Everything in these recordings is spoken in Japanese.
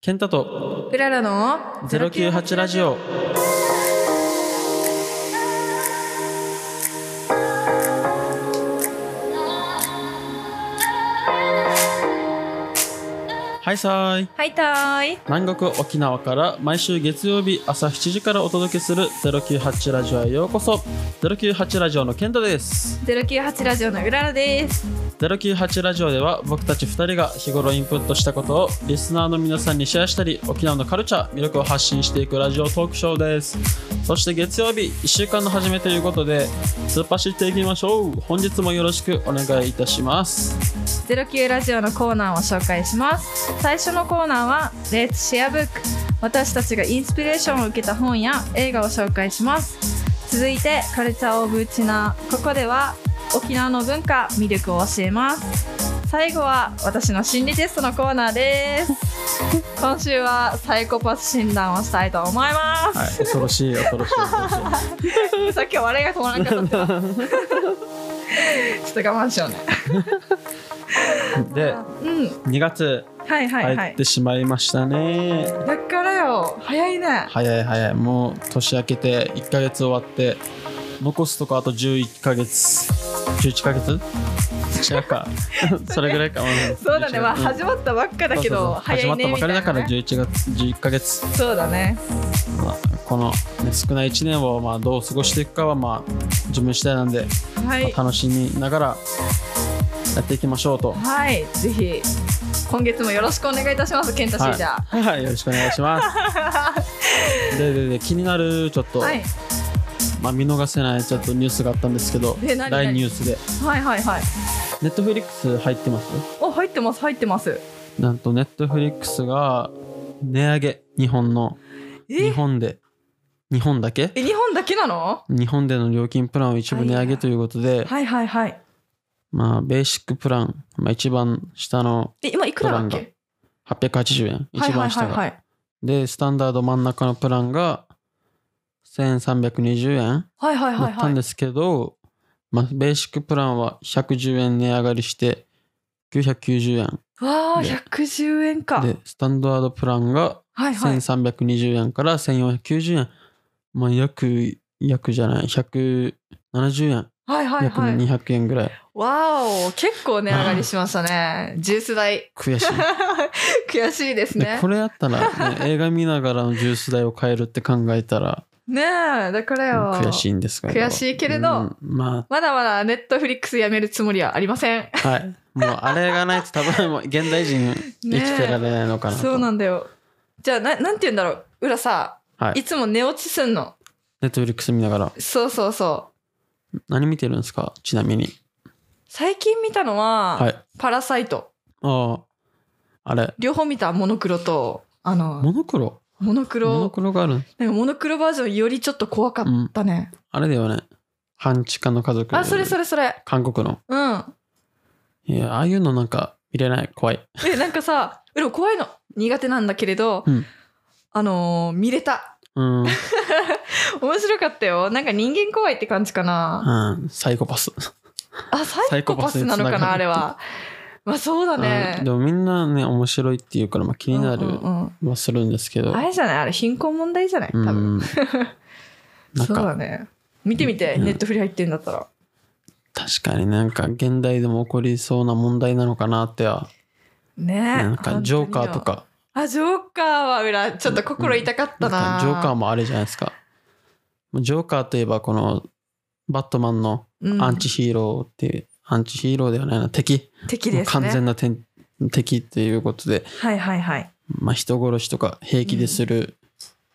ケンタとクララの098ラジオ。はいさーいはいたーい南国沖縄から毎週月曜日朝7時からお届けする098ラジオへようこそ。098ラジオのケンタです。098ラジオのうららです。098ラジオでは僕たち2人が日頃インプットしたことをリスナーの皆さんにシェアしたり沖縄のカルチャー魅力を発信していくラジオトークショーです。そして月曜日1週間の始めということで突っ走っていきましょう。本日もよろしくお願いいたします。09ラジオのコーナーを紹介します最初のコーナーは Let's Share Book 私たちがインスピレーションを受けた本や映画を紹介します。続いてカルチャーオブウチナー。ここでは沖縄の文化魅力を教えます。最後は私の心理テストのコーナーです。今週はサイコパス診断をしたいと思います、はい恐ろしい恐ろしい恐ろしい。さっきは笑いが止まらなかったちょっと我慢しようね。でうん。2月入ってしまいましたね、だからよ。早いね。早い早い。もう年明けて1ヶ月終わって残すとこあと11ヶ月。11ヶ月？違うか。それぐらいか、んそうだね。まあ11始まったばっかだけど始まったばかりだからみたい11月11ヶ月、そうだね。まあ、この、ね、少ない1年をまあどう過ごしていくかはまあ自分次第なんで、はい。まあ楽しみながらやっていきましょうと。はい。ぜひ今月もよろしくお願いいたしますケンタシーじゃはい、はい、よろしくお願いします。ででで気になるちょっと、はい。まあ、見逃せないちょっとニュースがあったんですけど大ニュースで。はいはいはいネットフリックス入ってます？お入ってます入ってます。なんとネットフリックスが値上げ日本の。日え本で。日本だけ？え日本だけなの？日本での料金プランを一部値上げということで、はいはいはい。まあベーシックプラン、まあ、一番下のえ今いくらだっプけ880円一番下が、はいはいはいはい。でスタンダード真ん中のプランが1320円はいはいだはいはい。ったんですけど、まあ、ベーシックプランは110円値上がりして990円わあで110円か。でスタンダードプランがはいはい。1320円から1490円、まあ約約じゃない。170円はいはい約はい200円ぐらい。わお結構値上がりしましたね。ジュース代。悔しい。悔しいですでねこれやったら、ね、映画見ながらのジュース代を変えるって考えたらねえだからよ。悔しいんですが悔しいけれどうんままだまだネットフリックスやめるつもりはありません。あはい。もうあれがないと多分もう現代人生きてられないのかなと、そうなんだよ。じゃあななんて言うんだろう。裏さ、はい。いつも寝落ちすんの？ネットフリックス見ながら。そうそうそう。何見てるんですか？ちなみに。最近見たのは、はい。パラサイト。あああれ。両方見た？モノクロとあのモノクロ？モノクロ。モノクロがある。なんかモノクロバージョンよりちょっと怖かったね、あれだよね。半地下の家族。あそれそれそれ。韓国の。うん。いやああいうのなんか見れない。怖い。えなんかさでも怖いの。苦手なんだけれど、うん。あのー見れた。うん、面白かったよ。なんか人間怖いって感じかな、うん、サイコパス、あサイコパスなのかなあれはまあそうだね。うん。でもみんなね面白いっていうから、まあ、気になるうんうんうん。はするんですけど。あれじゃないあれ貧困問題じゃない多う分、ん。なんそうだかね。見てみて、うん。ネットフリ入ってんだったら。確かになんか現代でも起こりそうな問題なのかなっては。ね。えなんかジョーカーとか。あジョーカーは裏ちょっと心痛かったな。んな、かジョーカーもあれじゃないですか。ジョーカーといえばこのバットマンのうん。アンチヒーローっていう、アンチヒーローではないな敵。敵ですね。完全な天敵っていうことで、はいはいはい。まあ、人殺しとか平気でする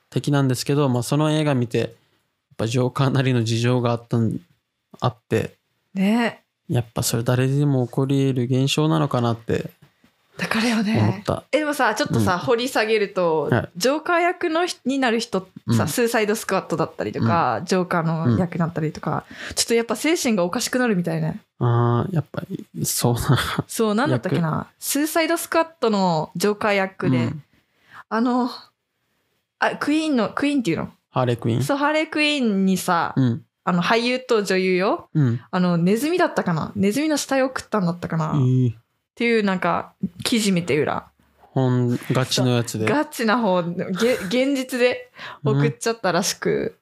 敵なんですけど、まあ、その映画見てやっぱジョーカーなりの事情があったんあって。ね。やっぱそれ誰でも起こり得る現象なのかなって。だからよ思っねた、えでもさちょっとさ、うん。掘り下げると、はい。ジョーカー役の人になる人さ、うん。スーサイドスクワットだったりとか、ジョーカーの役になったりとか、ちょっとやっぱ精神がおかしくなるみたいねああやっぱりそうな。そうなんだったっけな。スーサイドスクワットのジョーカー役で、うん。あのあクイーンのクイーンっていうの？ハーレークイーン。そうハーレークイーンにさ、うん。あの俳優と女優よ。うん。あのネズミだったかな？ネズミの死体を食ったんだったかな、っいいていうなんか記事見て裏。本ガチのやつで。ガチな方、げ現実で送っちゃったらしく。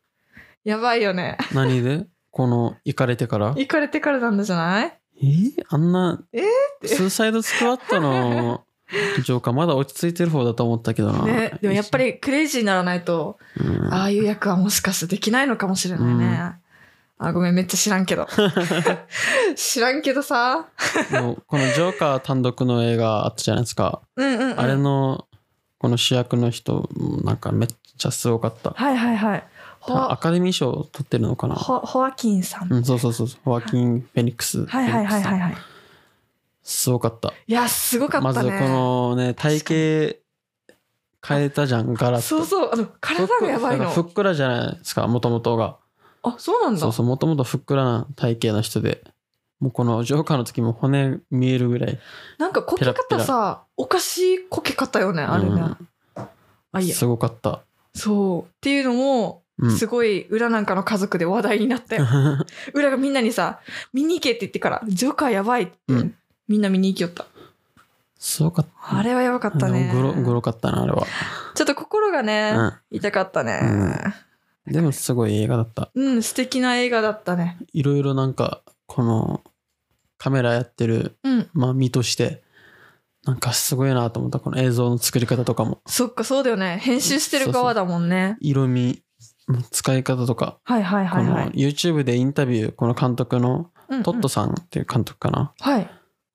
やばいよね。何で？この、行かれてから？行かれてからなんだじゃない？え？ーあんな、え？ースーサイドスクワットのジョーカーまだ落ち着いてる方だと思ったけどな。ね、でもやっぱりクレイジーにならないと、うん、ああいう役はもしかしてできないのかもしれないね。あ、ごめん、めっちゃ知らんけど。知らんけどさ。このジョーカー単独の映画あったじゃないですか。うんうん、うん。あれの、この主役の人、なんかめっちゃすごかった。はいはいはい。ホアアカデミー賞を取ってるのかな？ホホアキンさん。うん、そうそうそうそう。ホアキン・フェニックス。はいはいはいはいはい。すごかった。いや、すごかったね。まずこのね、体型変えたじゃん、ガラッと。そうそう、あの、体がやばいの。ふっくらじゃないですか、もともとが。あ、そうなんだ。そうそう、もともとふっくらな体型の人で。もうこのジョーカーの時も骨見えるぐらい。なんかこけ方さ、おかしいこけ方よね、あれね。うんあ、いいや。すごかった。そう。っていうのも、うん。すごい裏なんかの家族で話題になったよ。裏がみんなにさ、見に行けって言ってから、ジョーカーやばいって、うんみんな見に行きよった。すごかった。あれはやばかったね。グロ、グロかったな、あれは。ちょっと心がね、う痛かったね。ん。でもすごい映画だった。うん、素敵な映画だったね。いろいろなんか、この、カメラやってる、うん。まあ、身として、なんかすごいなと思った。この映像の作り方とかも。そっか、そうだよね。編集してる側だもんね。色味の使い方とか、はいはいはいはい。YouTube でインタビュー、この監督のうんうんトットさんっていう監督かな、はい。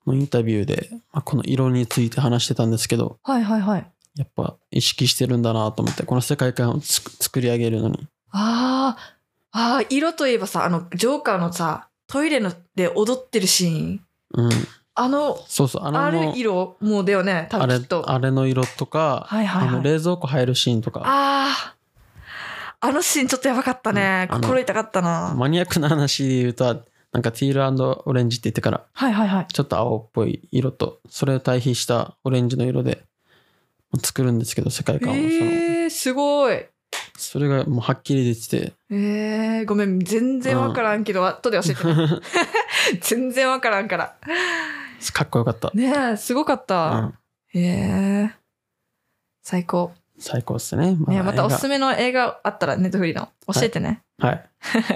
のインタビューで、まあ、この色について話してたんですけど、はいはいはい。やっぱ意識してるんだなと思って、この世界観を作り上げるのに。ああ、ああ、色といえばさ、あの、ジョーカーのさ、トイレので踊ってるシーン。うん。あの、そうそう、ああのれ色もうだよね、多あれ分きっと。あれの色とか、はいはいはいあの冷蔵庫入るシーンとか、ああ、あのシーンちょっとやばかったね。うんあの心痛かったな。マニアックな話で言うと、なんかティールオレンジって言ってから、はいはいはい。ちょっと青っぽい色と、それを対比したオレンジの色で作るんですけど、世界観を。そのえー、すごい。それがもうはっきり出てて、えー、ごめん、全然わからんけど、後で教えてね。全然わからんから。かっこよかった。ねえ、すごかっうた。ん、へえ最高。最高ですね。ねまたおすすめ。めの映画あったらネットフリの教えてね。はい。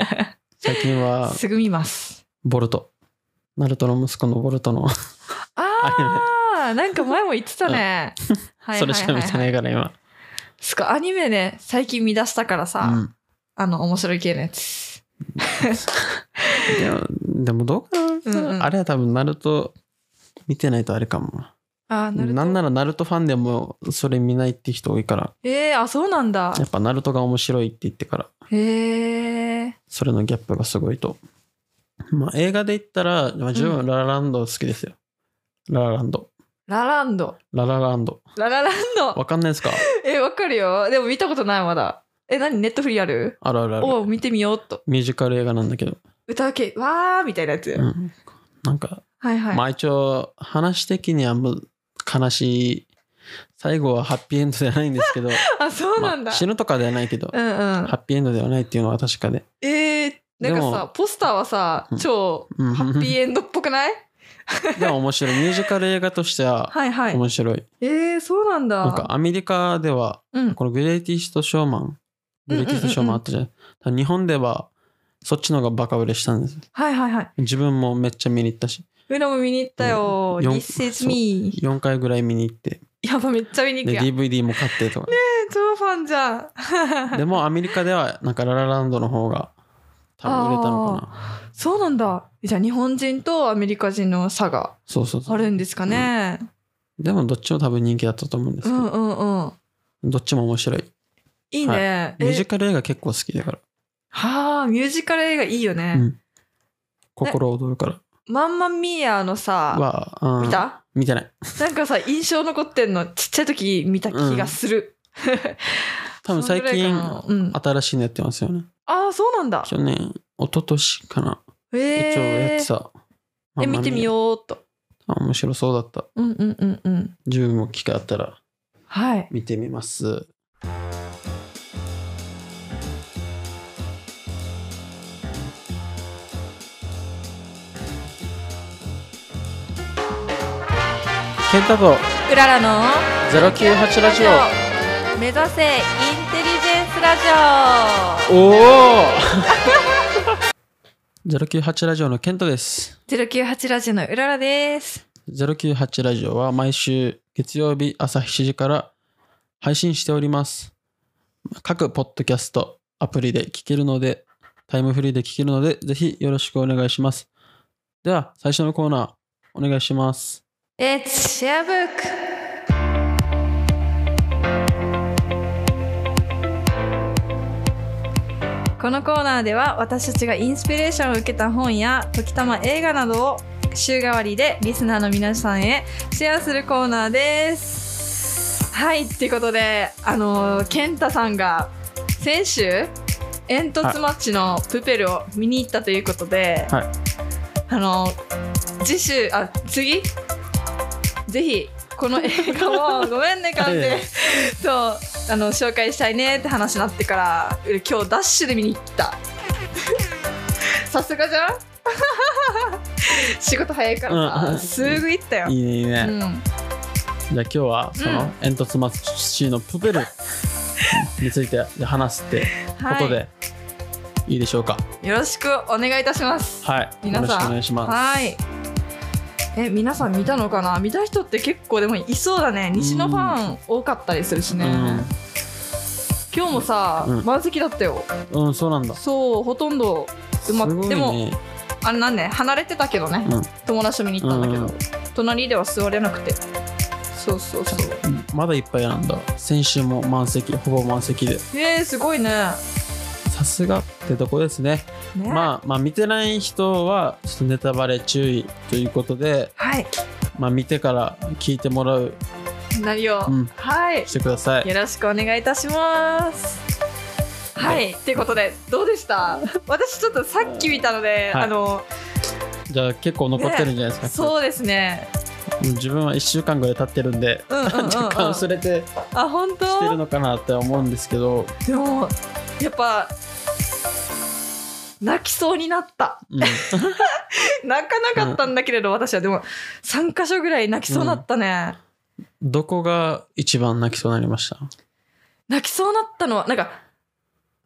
最近は、すぐ見ます。ボルト。ナルトの息子のボルトの、ああ、なんか前も言ってたね。はいそれしか見てないから今。すごい、アニメね、最近見出したからさ、うんあの、面白い系のやつ。でも、でもどうかな、うんうんあれは多分ナルト見てないとあれかも。あーななんならナルトファンでもそれ見ないって人多いから、えー、あ、そうなんだや。っぱナルトが面白いって言ってから、へえそれのギャップがすごいと。まあ映画で言ったら、まあ、自分はララランド好きですよ。ララランド。ラランド。ララランド。ララランド。わかんないですか？え、わかるよ。でも見たことない、まだ。え、何？ネットフリーある？あるあるある。お見てみようっと。ミュージカル映画なんだけど。歌う系、わーみたいなやつ。うん。なんか、はいはい。まあ一応話的にはもう悲しい。最後はハッピーエンドではないんですけど、あ、そうなんだ。まあ死ぬとかではないけど、うんうんハ。ッピーエンドではないっていうのは確かで。えー、なんかでさ、ポスターはさうん、超うんハッピーエンドっぽくない？でも面白い。ミュージカル映画としてははいはい。面白い。えー、そうなんだ。なんかアメリカでは、うん。このグレイティスト・ショーマン、グレイティスト・ショーマンあったじゃん。日本ではそっちの方がバカ売れしたんです。はいはいはい。自分もめっちゃ見に行ったし、うらも見に行ったよ。うん This is me. 4回ぐらい見に行って、やば、めっちゃ見に行で、くやん。DVD も買ってとか。超ファンじゃん。でもアメリカではなんかララランドの方が多分売れたのかな。そうなんだ。じゃあ日本人とアメリカ人の差がそうそうそう。あるんですかね。でもどっちも多分人気だったと思うんですけど、うんうんうん。どっちも面白い。いいね。ミュージえカル映画結構好きだから。はあ、ミュージカル映画いいよね。うん。心躍るから。マンマミーヤのさ、は、うん見た？見てない。なんかさ、印象残ってんのちっちゃい時見た気がする。多分最そのぐらい近かなうん新しいのやってますよね。ああ、そうなんだ。去年、一昨年かな。え一応やってー、た。え、見てみう。ようっと。あ面白そうだった。うんうんうんうん。自分も機会あったらはい。見てみます。ケンタとうららの098ラジ目指せインテリジェンスラジオ。おお098 ラジオのケントです。オ098ラジオのうららです。098ラジオは毎週月曜日朝7時から配信しております。各ポッドキャストアプリで聞けるのでタイムフリーで聞けるのでぜひよろしくお願いします。では最初のコーナーお願いしますレッツシェアブックこのコーナーでは私たちがインスピレーションを受けた本や時たま映画などを週替わりでリスナーの皆さんへシェアするコーナーです。はいっていうことであの健太さんが先週煙突マッチのプペルを見に行ったということで、はい。あの次週あ次？ぜひこの映画をごめんねかんでいやいやそうあの紹介したいねって話になってから俺今日ダッシュで見に行った。さすがじゃん。仕事早いからうんさすぐ行ったよ、いいねいいね、うん、じゃあ今日はその煙突町のプペルについて話すってことで、い、いでしょうか。よろしくお願いいたします。はい。皆さん。よろしくお願いします。はいえ皆さん見たのかな？見た人って結構でもいそうだね。西のファン多かったりするしね、今日もさ、うん。満席だったよ。うん、うん、そうなんだ。そうほとんど埋まっすごいでもねあれなんね離れてたけどね、うん。友達と見に行ったんだけど、うん。隣では座れなくて。そうそうそう。まだいっぱいなんだ。先週も満席ほぼ満席で。えー、すごいねさすがってとこですね。ね。まあまあ見てない人はちょっとネタバレ注意ということではい。まあ見てから聞いてもらう何を、うん。はい。してください。よろしくお願いいたします。はい、っていうことでどうでした？私ちょっとさっき見たので、はい。あのじゃあ結構残ってるんじゃないですか、そうですね。うん自分は1週間ぐらい経ってるんで、うんうんうんうん。若干忘れてあ本してる当のかなって思うんですけど、でもやっぱ泣きそうになった。うん、泣かなかったんだけれど、私は。でも3箇所ぐらい泣きそうになったね、どこが一番泣きそうになりました？泣きそうになったのはなんか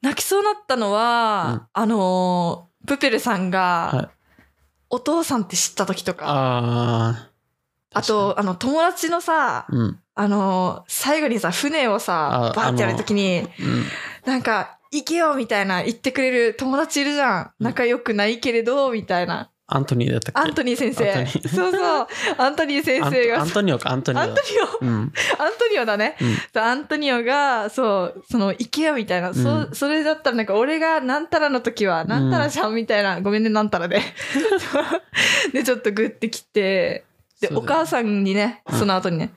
泣きそうになったのは、あのープペルさんが、はい。お父さんって知った時とか。ああとあの友達のさーうん。あのー最後にさ船をさあバーってやる時にうん。なんか行けよみたいな言ってくれる友達いるじゃん。うん。仲良くないけれどみたいな。アントニーだったっけ？アントニー先生。そうそう。アントニー先生が。アントニオか？アントニオ。だアントニオ。うん。アントニオだね。うん。アントニオが、そう、その、行けよみたいな、そうん。それだったらなんか、俺がなんたらの時は、なんたらじゃんみたいな、ごめんね、なんたらで。で、ちょっとグッてきて、で、お母さんにね、うん。その後にね、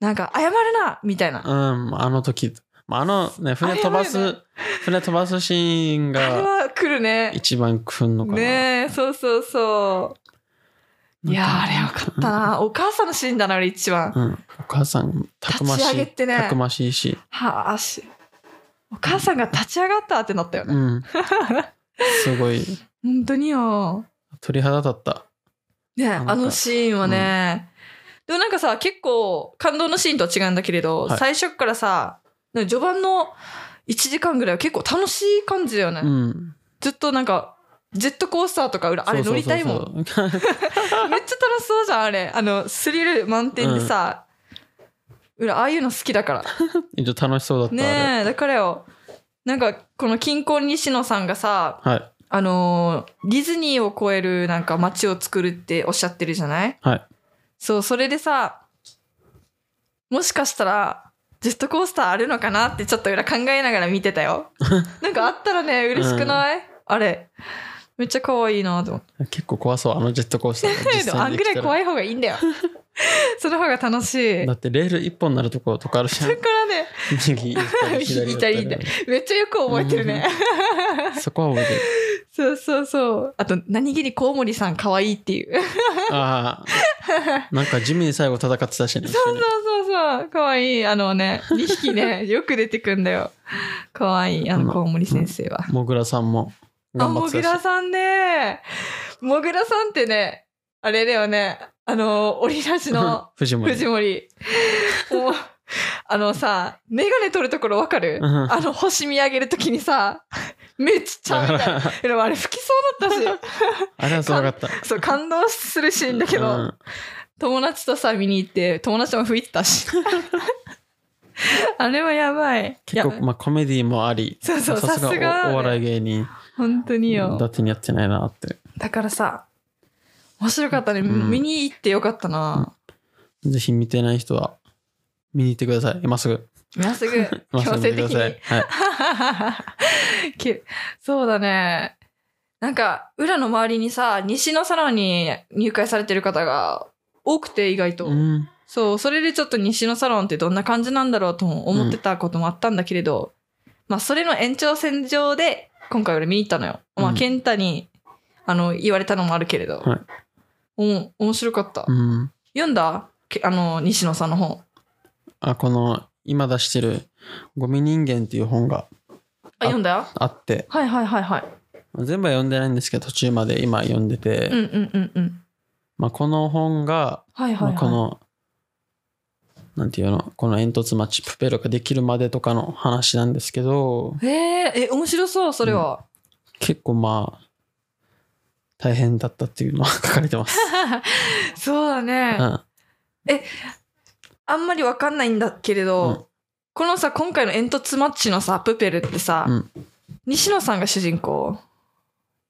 なんか、謝るなみたいな。うん、あの時、まああのね、船飛ばす、あれは船飛ばすシーンがは来るね。一番来んのかな。ねえ、そうそうそう。いやー、あれよかったな。お母さんのシーンだな、俺一番。うん、お母さん、たくまし立ち上い。げてねたくましいし。はあ、し。お母さんが立ち上がったってなったよね。うん。すごい、本当によ。鳥肌立った。ねあのシーンはね、でもなんかさ結構感動のシーンとは違うんだけれど、はい最初っからさ序盤の1時間ぐらいは結構楽しい感じだよね、うん。ずっとなんかジェットコースターとか裏あれ乗りたいもん めっちゃ楽しそうじゃんあれあのスリル満点でさ、裏ああいうの好きだから 楽しそうだった。ねえだからよなんかこの金婚西野さんがさはい。あのーディズニーを超えるなんか街を作るっておっしゃってるじゃない？はい。そう、それでさ、もしかしたら、ジェットコースターあるのかなってちょっと裏考えながら見てたよ。なんかあったらね、嬉しくない、あれ。めっちゃ可愛いなと思って。結構怖そう、あのジェットコースター でもあん。ぐらい怖い方がいいんだよ。その方が楽しい。だってレール一本になるところとかあるじゃんだ。からね、右左左めっちゃよく覚えてるね。そこは覚えてる。そうそうそう。あと、何気にコウモリさん可愛いっていう。ああ。なんか地味に最後戦ってたしね。そうそうそうそう。可愛い。あのね、2匹ね、よく出てくんだよ。可愛い。あの、コウモリ先生は。もぐらさんもあ、もぐ頑張ってたし。らさんね。もぐらさんってね、あれだよね。あの、オリラジの 藤森。藤森。あのさ、メガネ取るところわかる？うんあの、星見上げるときにさ、めっちゃみたいな。でもあれ吹きそうだったし、あれはすごかった。そう、感動するシーンだけど、うん友達とさ、見に行って、友達も吹いてたし。あれはやばい。結構、まあ、コメディもあり、そうそうさすがお笑い芸人、本当によ。だってにやってないなって。だからさ、面白かったね。うん見に行ってよかったな。ぜひ見てない人は、見に行ってください。今すぐ。今すぐ、強制的に？はい。けそうだね。なんか、裏の周りにさ、西のサロンに入会されてる方が多くて意外と。うん。そう、それでちょっと西のサロンってどんな感じなんだろうとも思ってたこともあったんだけれど、まあ、それの延長線上で、今回俺見に行ったのよ。まあ、うん健太に、あの、言われたのもあるけれど。はいお面白かった。うん。読んだ？けあの、西野さんの本。あ、この、今出してる、ゴミ人間っていう本があ、読んだ？よあって、はいはいはいはい。全部は読んでないんですけど、途中まで今読んでて、うんうんうんうん。まあ、この本が、はいはいはい。まあこの、なんていうの、この煙突町プペルができるまでとかの話なんですけど、へえ、え、面白そう、それは。結構まあ、大変だったっていうのは 書かれてます。そうだね。うん。あんまりわかんないんだけれど、うんこのさ、今回の煙突マッチのさ、プペルってさ、うん西野さんが主人公？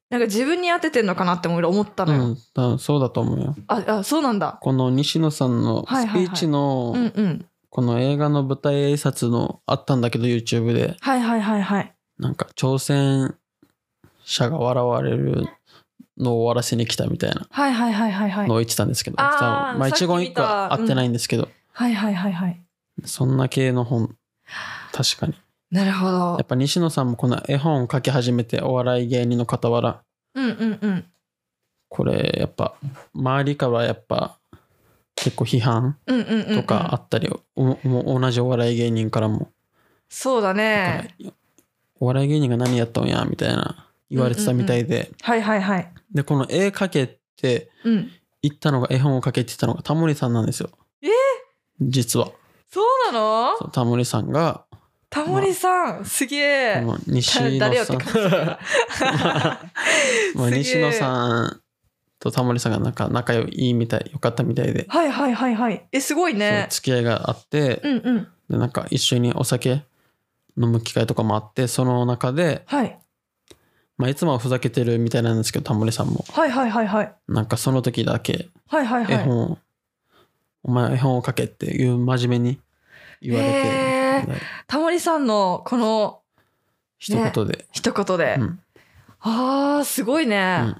なんか自分に当ててんのかなって俺思ったのよ。うん、そうだと思うよ。あ、あ、そうなんだ。この西野さんのはいはいはいスピーチの、うんうん。この映画の舞台挨拶のあったんだけど YouTube で、はいはいはいはい。なんか朝鮮者が笑われるのを終わらせに来たみたいなはいはいはいはいはい。のを言ってたんですけど、あまあ一言一個は合ってないんですけど、はいはいはいはい。そんな系の本、確かに。なるほどやっ。ぱ西野さんもこの絵本を書き始めてお笑い芸人の傍ら、うんうんうん。これやっぱ周りからやっぱ結構批判うんうんうん、うん。とかあったり、おお同じお笑い芸人からも、そうだね。お笑い芸人が何やったんやみたいな言われてたみたいで、はいはいはい。でこの絵描けってうん。言ったのが絵本を描けって言ったのがタモリさんなんですよえー実はそうなの？そうタモリさんがタモリさん、すげえ。西野誰よっさんて感じ 西野さんとタモリさんがなんか仲良いみたい良かったみたいで、はいはいはいはい。え、すごいね。付き合いがあって、うんうん。でなんか一緒にお酒飲む機会とかもあってその中で、はい。まあ、いつもはふざけてるみたいなんですけどタモリさんもはいはいはいはい。なんかその時だけはいはいはい。絵本を、お前絵本を描けっていう真面目に言われて、へー。タモリさんのこの一言で、一言で。うん。あー、すごいね。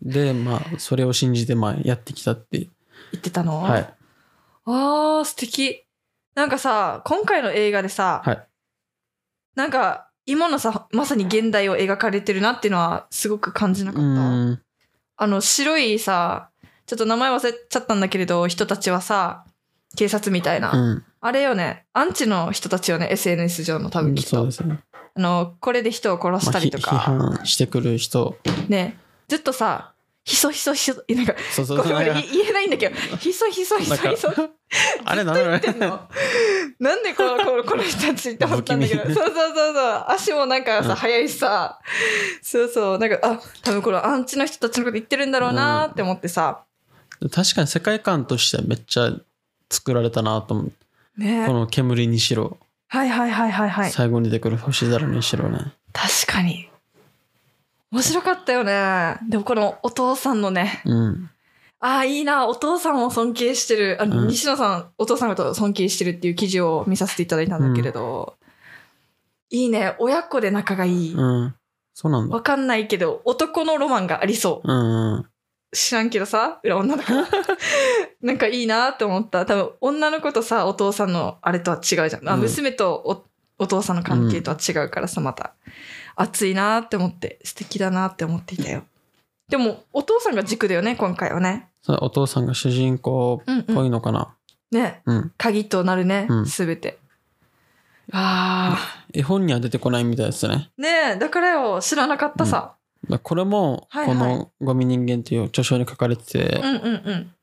でまあそれを信じてまあやってきたって。言ってたの？はい。あー、素敵。なんかさ、今回の映画でさ、はい。なんか、今のさ、まさに現代を描かれてるなっていうのはすごく感じなうかった？ん。あの、白いさ、ちょっと名前忘れちゃったんだけれど、人たちはさ、警察みたいな。うんあれよね、アンチの人たちよね、SNS 上の多分きっと。そうですね、あの、これで人を殺したりとか、判してくる人ね、ずっとさ、ひそひそひそ、なんか、そうそうごめんごめんなんか言えないんだけど、ひそひそひそひそ。あれなんだろう言ってんのなんでこのこのこの人たちって思ったんだけど。そうそうそうそう。足もなんかさ、うん速いしさ。そうそう。なんか、あ、多分このアンチの人たちのこと言ってるんだろうなって思ってさ。確かに世界観としてはめっちゃ作られたなと思う、ね。この煙にしろ、はいはいはいはいはい。最後に出てくる星空にしろね。確かに。面白かったよね。でもこのお父さんのね、うん。ああ、いいな、お父さんを尊敬してる、あの、うん。西野さん、お父さんのことを尊敬してるっていう記事を見させていただいたんだけれど、いいね、親子で仲がいい。うん。そうなんだ。わかんないけど、男のロマンがありそう。うんうん知らんけどさ、裏女の子。なんかいいなって思った。多分、女の子とさ、お父さんのあれとは違うじゃん。あうん娘とおお父さんの関係とは違うからさ、また。熱いなって思って、素敵だなって思っていたよ。でも、お父さんが軸だよね、今回はね。お父さんが主人公うんっぽいのかなね。うん、鍵となるねう、んすべて。あ絵本には出てこないみたいですねー。ねえ、だからよ、知らなかったさ。だこれも、この「ゴミ人間」っていう著書に書かれてて、うんうんうん。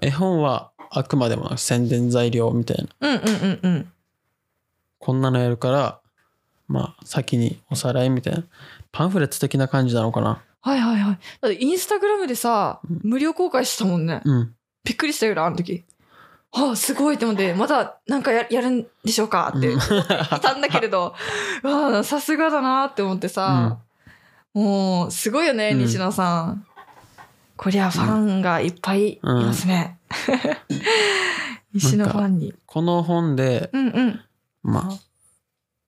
絵本はあくまでも宣伝材料みたいな。うんうんうんうん。こんなのやるから、まあ、先におさらいみたいな。パンフレット的な感じなのかな。はいはいはい。だってインスタグラムでさうん。無料公開してたもんね。うん。びっくりしたよなあの時。はあすごいって思ってまだなんかややるんでしょうかって。うん。いたんだけれど。わ あさすがだなって思ってさ、もうすごいよねうん。西野さん、こりゃファンがいっぱいいますね、西野ファンに。この本で、うんうん。まあ、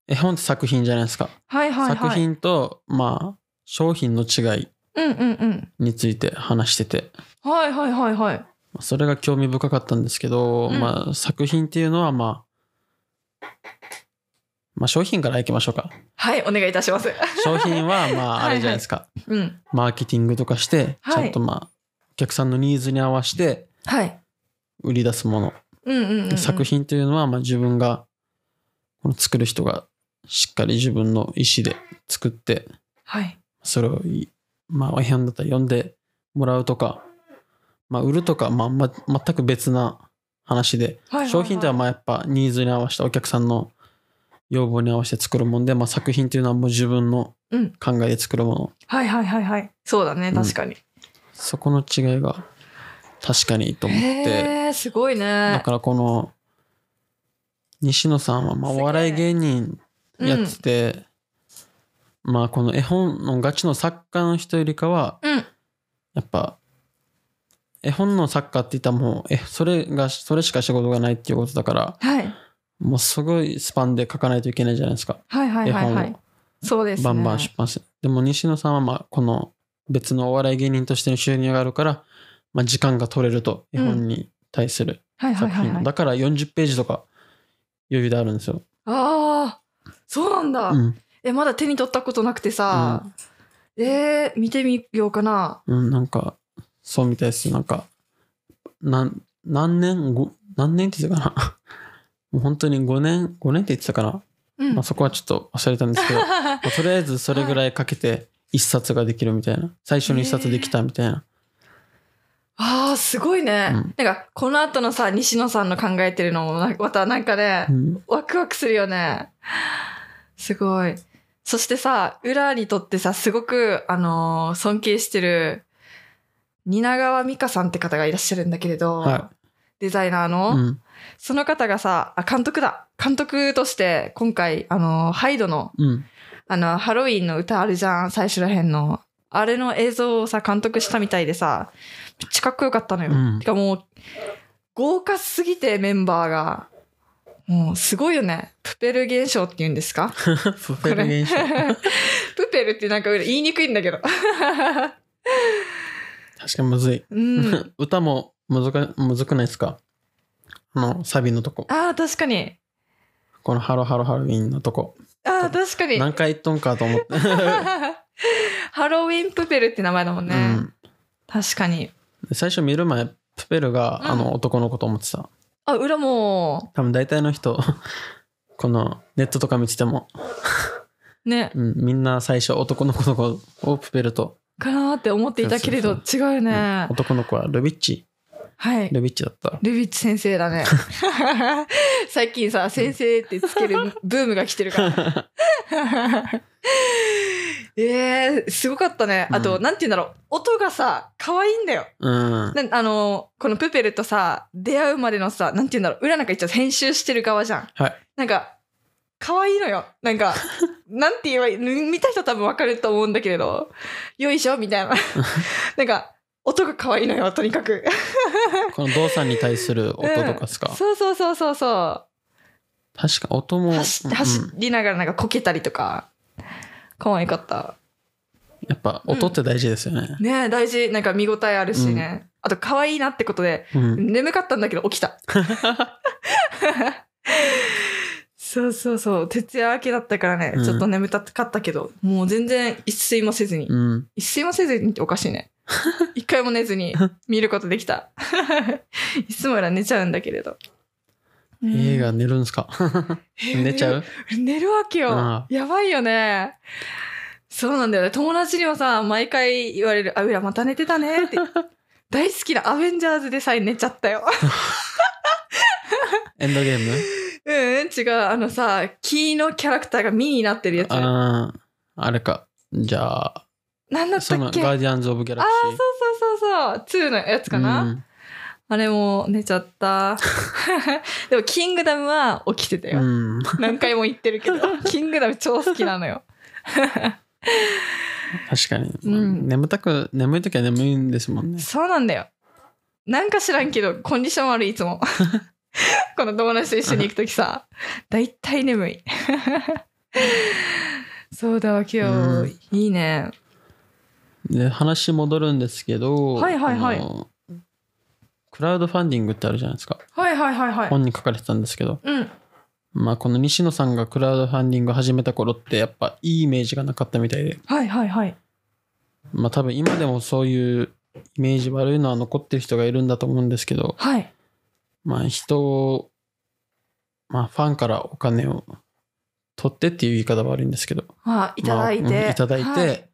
絵本って作品じゃないですか。はいはいはい。作品と、まあ、商品の違いうんうんうん。について話してて、はいはいはいはい。それが興味深かったんですけど、うん。まあ、作品っていうのは、まあ、まあ、商品からいきましょうか。はいお願いいたします。商品は、まあ、あれじゃないですか。うん。マーケティングとかして、はい。ちゃんとまあ、お客さんのニーズに合わせてはい。売り出すもの。うんうんうん、うん、作品というのは、まあ、自分が、この作る人がしっかり自分の意思で作って、はい。それをい、まあ、絵本だったら読んでもらうとか、まあ、売るとか、まあ、ま、全く別な話で、はいはいはい。商品とはまあやっぱニーズに合わせたお客さんの要望に合わせて作るもんで、まあ、作品というのはもう自分のうん。考えで作るもの。はいはいはいはい。そうだねうん。確かに、そこの違いが確かにと思って、すごいね。だからこの西野さんはまあお笑い芸人やってて、まあこの絵本のガチの作家の人よりかはうん。やっぱ絵本の作家って言ったらもうえそれがそれしか仕事がないっていうことだからはいもうすごいスパンで書かないといけないじゃないですか。はいはいはいはい。絵本を。そうですね。バンバン出版して、でも西野さんはまあこの別のお笑い芸人としての収入があるから、まあ、時間が取れると絵本に対する作品、はいはいだから40ページとか余裕であるんですよ、ああそうなんだ、うん。えまだ手に取ったことなくてさ、えー、見てみようかな。うん、なんかそうみたいです。なんかなん何年ご何年って言ってたかなもう本当に5年5年って言ってたかな、うん、まあ、そこはちょっと忘れたんですけど まあとりあえずそれぐらいかけて一冊ができるみたいな。最初に一冊できたみたいな、あーすごいね、うん。なんかこの後のさ西野さんの考えてるのもなまたなんかね、うん。ワクワクするよね。すごい。そしてさ裏にとってさすごくあのー尊敬してる蜷川美香さんって方がいらっしゃるんだけれど、はデザイナーの、うんその方がさあ監督だ監督として今回あのーハイドのうんあの、ハロウィンの歌あるじゃん、最初らへんの。あれの映像をさ、監督したみたいでさ、めっちゃかっこよかったのよ。うんてかもう、豪華すぎてメンバーが。もう、すごいよね。プペル現象って言うんですか？プペル現象 プペルってなんか言いにくいんだけど。確かにむずい、うん。歌もむずかむずくないですか？あのサビのとこ。ああ、確かに。このハロハロハロウィンのとこ。ああ、確かに。何回言っとんかと思って、ハロウィンプペルって名前だもんね。うん。確かに。最初見る前プペルが、うん。あの男の子と思ってた。あ、裏も、多分大体の人このネットとか見てても、ね、うん、みんな最初男の子の子をプペルと、かなーって思っていたけれど、そ違うようん。ね。男の子はルビッチはい。ルビッチだったルビッチ先生だね。最近さ、先生ってつけるブームが来てるから。えー、すごかったね。あと、うんなんて言うんだろう。音がさ、可愛いんだよ。うんなあの、このプペルとさ、出会うまでのさ、なんて言うんだろう。裏なんか一応編集してる側じゃん。はいなんか、可愛いのよ。なんか、なんて言えばいい見た人多分わかると思うんだけれど、よいしょみたいな。なんか、音が可愛いのよ、とにかく。この動作に対する音とかですか、うん。そうそうそうそうそう。確か音も、走うん走りながらなんかこけたりとか。可愛かった。やっぱ音って大事ですよね、ねえ大事。なんか見応えあるしね、あと可愛いなってことでうん。眠かったんだけど起きた。そうそうそう。徹夜明けだったからね、うん。ちょっと眠たかったけどもう全然一睡もせずに、うん。一睡もせずにっておかしいね 一回も寝ずに見ることできた いつもよりは寝ちゃうんだけれど映画寝るんすか？寝ちゃう？寝るわけよ。やばいよね。そうなんだよね。友達にもさ、毎回言われる、あ、うらまた寝てたねって。大好きなアベンジャーズでさえ寝ちゃったよ。エンドゲーム？うん、違う。あのさ、キーのキャラクターがミニになってるやつ。ああ、あれか。じゃあ、なんだったそのっけ？あガーディアンズ・オブ・ギャラあクー、そうそうそうそう。2のやつかな、うんあれも寝ちゃった。でも、キングダムは起きてたよ。うん。何回も言ってるけど、キングダム超好きなのよ。確かに。うん眠たく、眠い時は眠いんですもんね。そうなんだよ。なんか知らんけど、コンディション悪い、いつも。この友達と一緒に行くときさ、だいたい眠い。そうだわ、今日、いいね。で、話戻るんですけど、はいはいはいあのクラウドファンディングってあるじゃないですか。はいはいはいはい。本に書かれてたんですけど、うん。まあこの西野さんがクラウドファンディング始めた頃ってやっぱいいイメージがなかったみたいで、はいはいはい。まあ多分今でもそういうイメージ悪いのは残ってる人がいるんだと思うんですけど、はい。まあ人を、まあファンからお金を取ってっていう言い方は悪いんですけど、あ、いただいて。まあうんいただいて、はい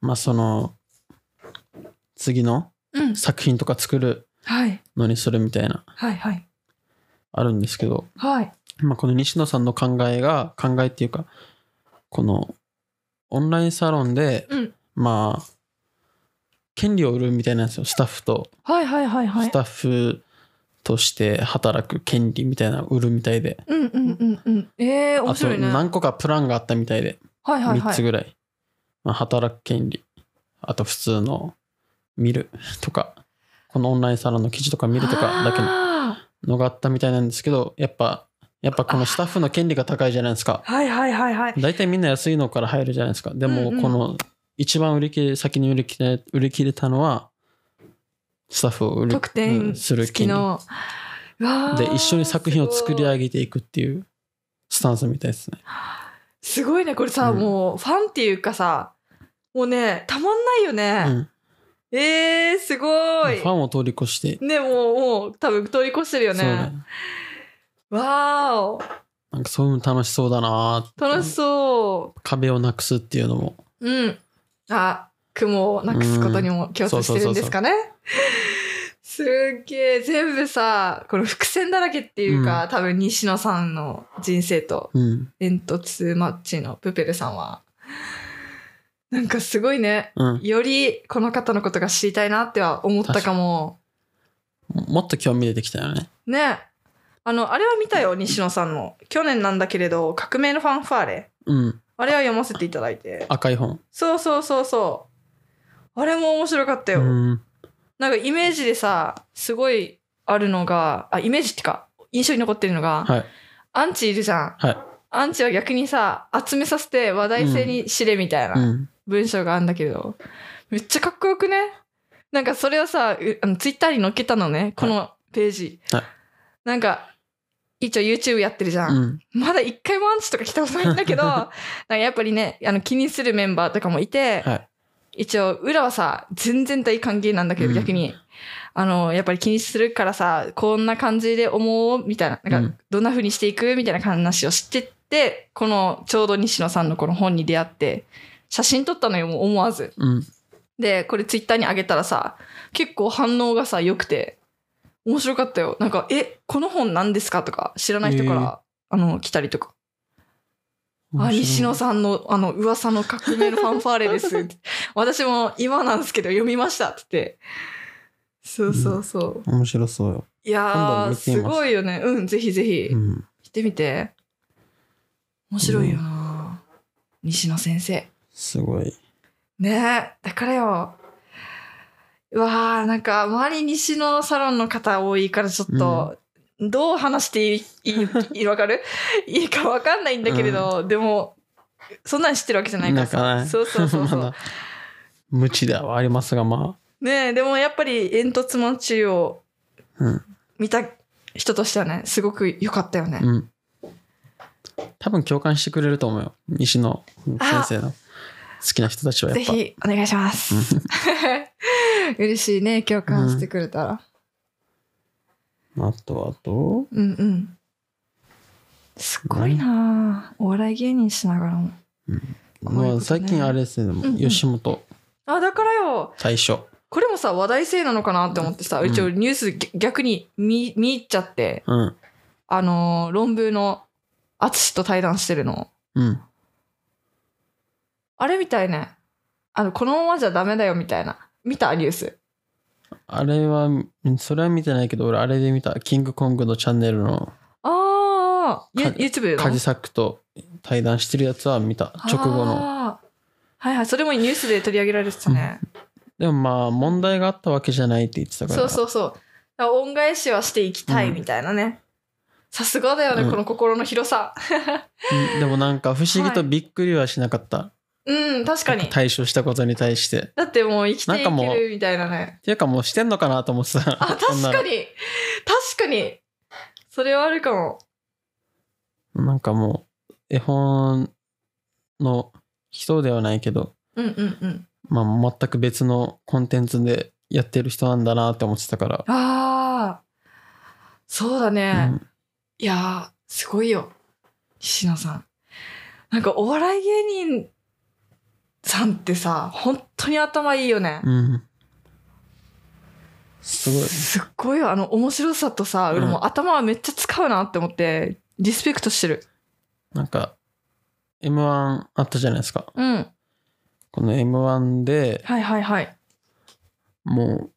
まあその次のうん。作品とか作るはい。のにするみたいなはいはい。あるんですけど、はい。まあ、この西野さんの考えが考えっていうかこのオンラインサロンで、うんまあ権利を売るみたいなんですよスタッフと、はいはいはいはいス。タッフとして働く権利みたいなのを売るみたいで、うんうんうんうん。ええー、面あと白いね。はい何個かプランがあったみたいで、3はいはい。つぐらい、まあ、働く権利。あと普通の見るとかこのオンラインサロンの記事とか見るとかだけのあのがあったみたいなんですけどやっぱやっぱこのスタッフの権利が高いじゃないですか。ーはいはいはいはい。大体みんな安いのから入るじゃないですか。でもこの一番売り切れ先に売り切れ売り切れたのはスタッフを売る特典うんする権利。で一緒に作品を作り上げげていくっていうスタンスみたいですねすごいねこれさ、うん。もうファンっていうかさもうねたまんないよね、うん。えー、すごい。ファンを通り越して。ねもうもう多分通り越してるよそうねね。わーお。なんかそういうの楽しそうだなーって。楽しそ壁をなくすっていうのも。ううん。あ雲をなくすことにも共通してるんですかねすっげえ全部さこの伏線だらけっていうか、多分西野さんの人生とうん。煙突マッチのプペルさんはなんかすごいね。うん。よりこの方のことが知りたいなっては思ったかも。もっと興味出てきたよね。ね。あのあれは見たよ西野さんの。去年なんだけれど革命のファンファーレ。うん。あれは読ませていただいて。赤い本。そうそうそうそう。あれも面白かったよ、うんなんかイメージでさすごいあるのがあイメージってか印象に残ってるのが、はい。アンチいるじゃん。はい。アンチは逆にさ集めさせて話題性に知れみたいな、うん。文章があるんだけど、めっちゃかっこよくね？なんかそれをさ、うあのツイッターに載っけたのね、このページ。はい。なんか、一応 YouTube やってるじゃ。うんん。まだ一回もアンチとか来たことないんだけど、なんかやっぱりね、あの気にするメンバーとかもいて、はい一応裏はさ、全然大歓迎なんだけど、うん逆に。あの、やっぱり気にするからさ、こんな感じで思うみたいな、なんかうん、どんな風にしていくみたいな話をしてって、この、ちょうど西野さんのこの本に出会って、写真撮ったのよ、もう思わず。うんで、これツイッターに上げたらさ、結構反応がさ、良くて、面白かったよ。なんか、え、この本何ですか？とか、知らない人から、あの、来たりとか。あ、西野さんの、あの、噂の革命のファンファーレです。私も今なんですけど読みましたって。そうそうそう。面白そうよ、いやすごいよね。うん、ぜひぜひ、うん、来てみて。面白いよな、西野先生。すごいねえ、だからよ。うわあなんか、周り西のサロンの方多いから、ちょっと、どう話していい、いい、わかる？いいかわかんないんだけれど、でも、そんなん知ってるわけじゃないから。さ。そうそうそうそう。無知ではありますがまねえ、でもやっぱり煙突マッチをあうん。見た人としてはね、すごく良かったよね。うん。多分共感してくれると思うよ。西野先生の好きな人たちはやっぱ。ぜひお願いします。嬉しいね、共感してくれたら。あとあと？うんうん。すごいな。あお笑い芸人しながらも。うん。まあ、最近あれですね、んうん。吉本。あだからよ。最初。これもさ話題性なのかなって思ってさ、うん。一応ニュースぎ逆に見見入っちゃって。うん。あのー論文の淳と対談してるの。うん。あれみたいね。あのこのままじゃダメだよみたいな。見たニュースあれは、それは見てないけど、俺あれで見た、キングコングのチャンネルのああ、YouTube のカジサックと対談してるやつは見た。直後の。はいはい、それもニュースで取り上げられてたね。でもまあ、問題があったわけじゃないって言ってたから。そうそうそう。恩返しはしていきたいみたいなね。さすがだよね、うんこの心の広さ。うんでもなんか不思議とびっくりはしなかった。うん、確かに。対処したことに対して。だってもう生きていけるみたいなね。っていうかもうしてんのかなと思ってた。あ、確 そんなのかに。確かに。それはあるかも。なんかもう、絵本の人ではないけど、うんうんうん。まあ全く別のコンテンツでやってる人なんだなって思ってたから。ああ。そうだうね。ん、いやー、すごいよ。石野さん。なんかお笑い芸人さんってさ、本当に頭いいよね。うん。すごい。すっごいよ。あの、面白さとさ、うん俺も頭はめっちゃ使うなって思って、リスペクトしてる。なんか、M1 あったじゃないですか。うん。この M1 ではいはいはい。もう、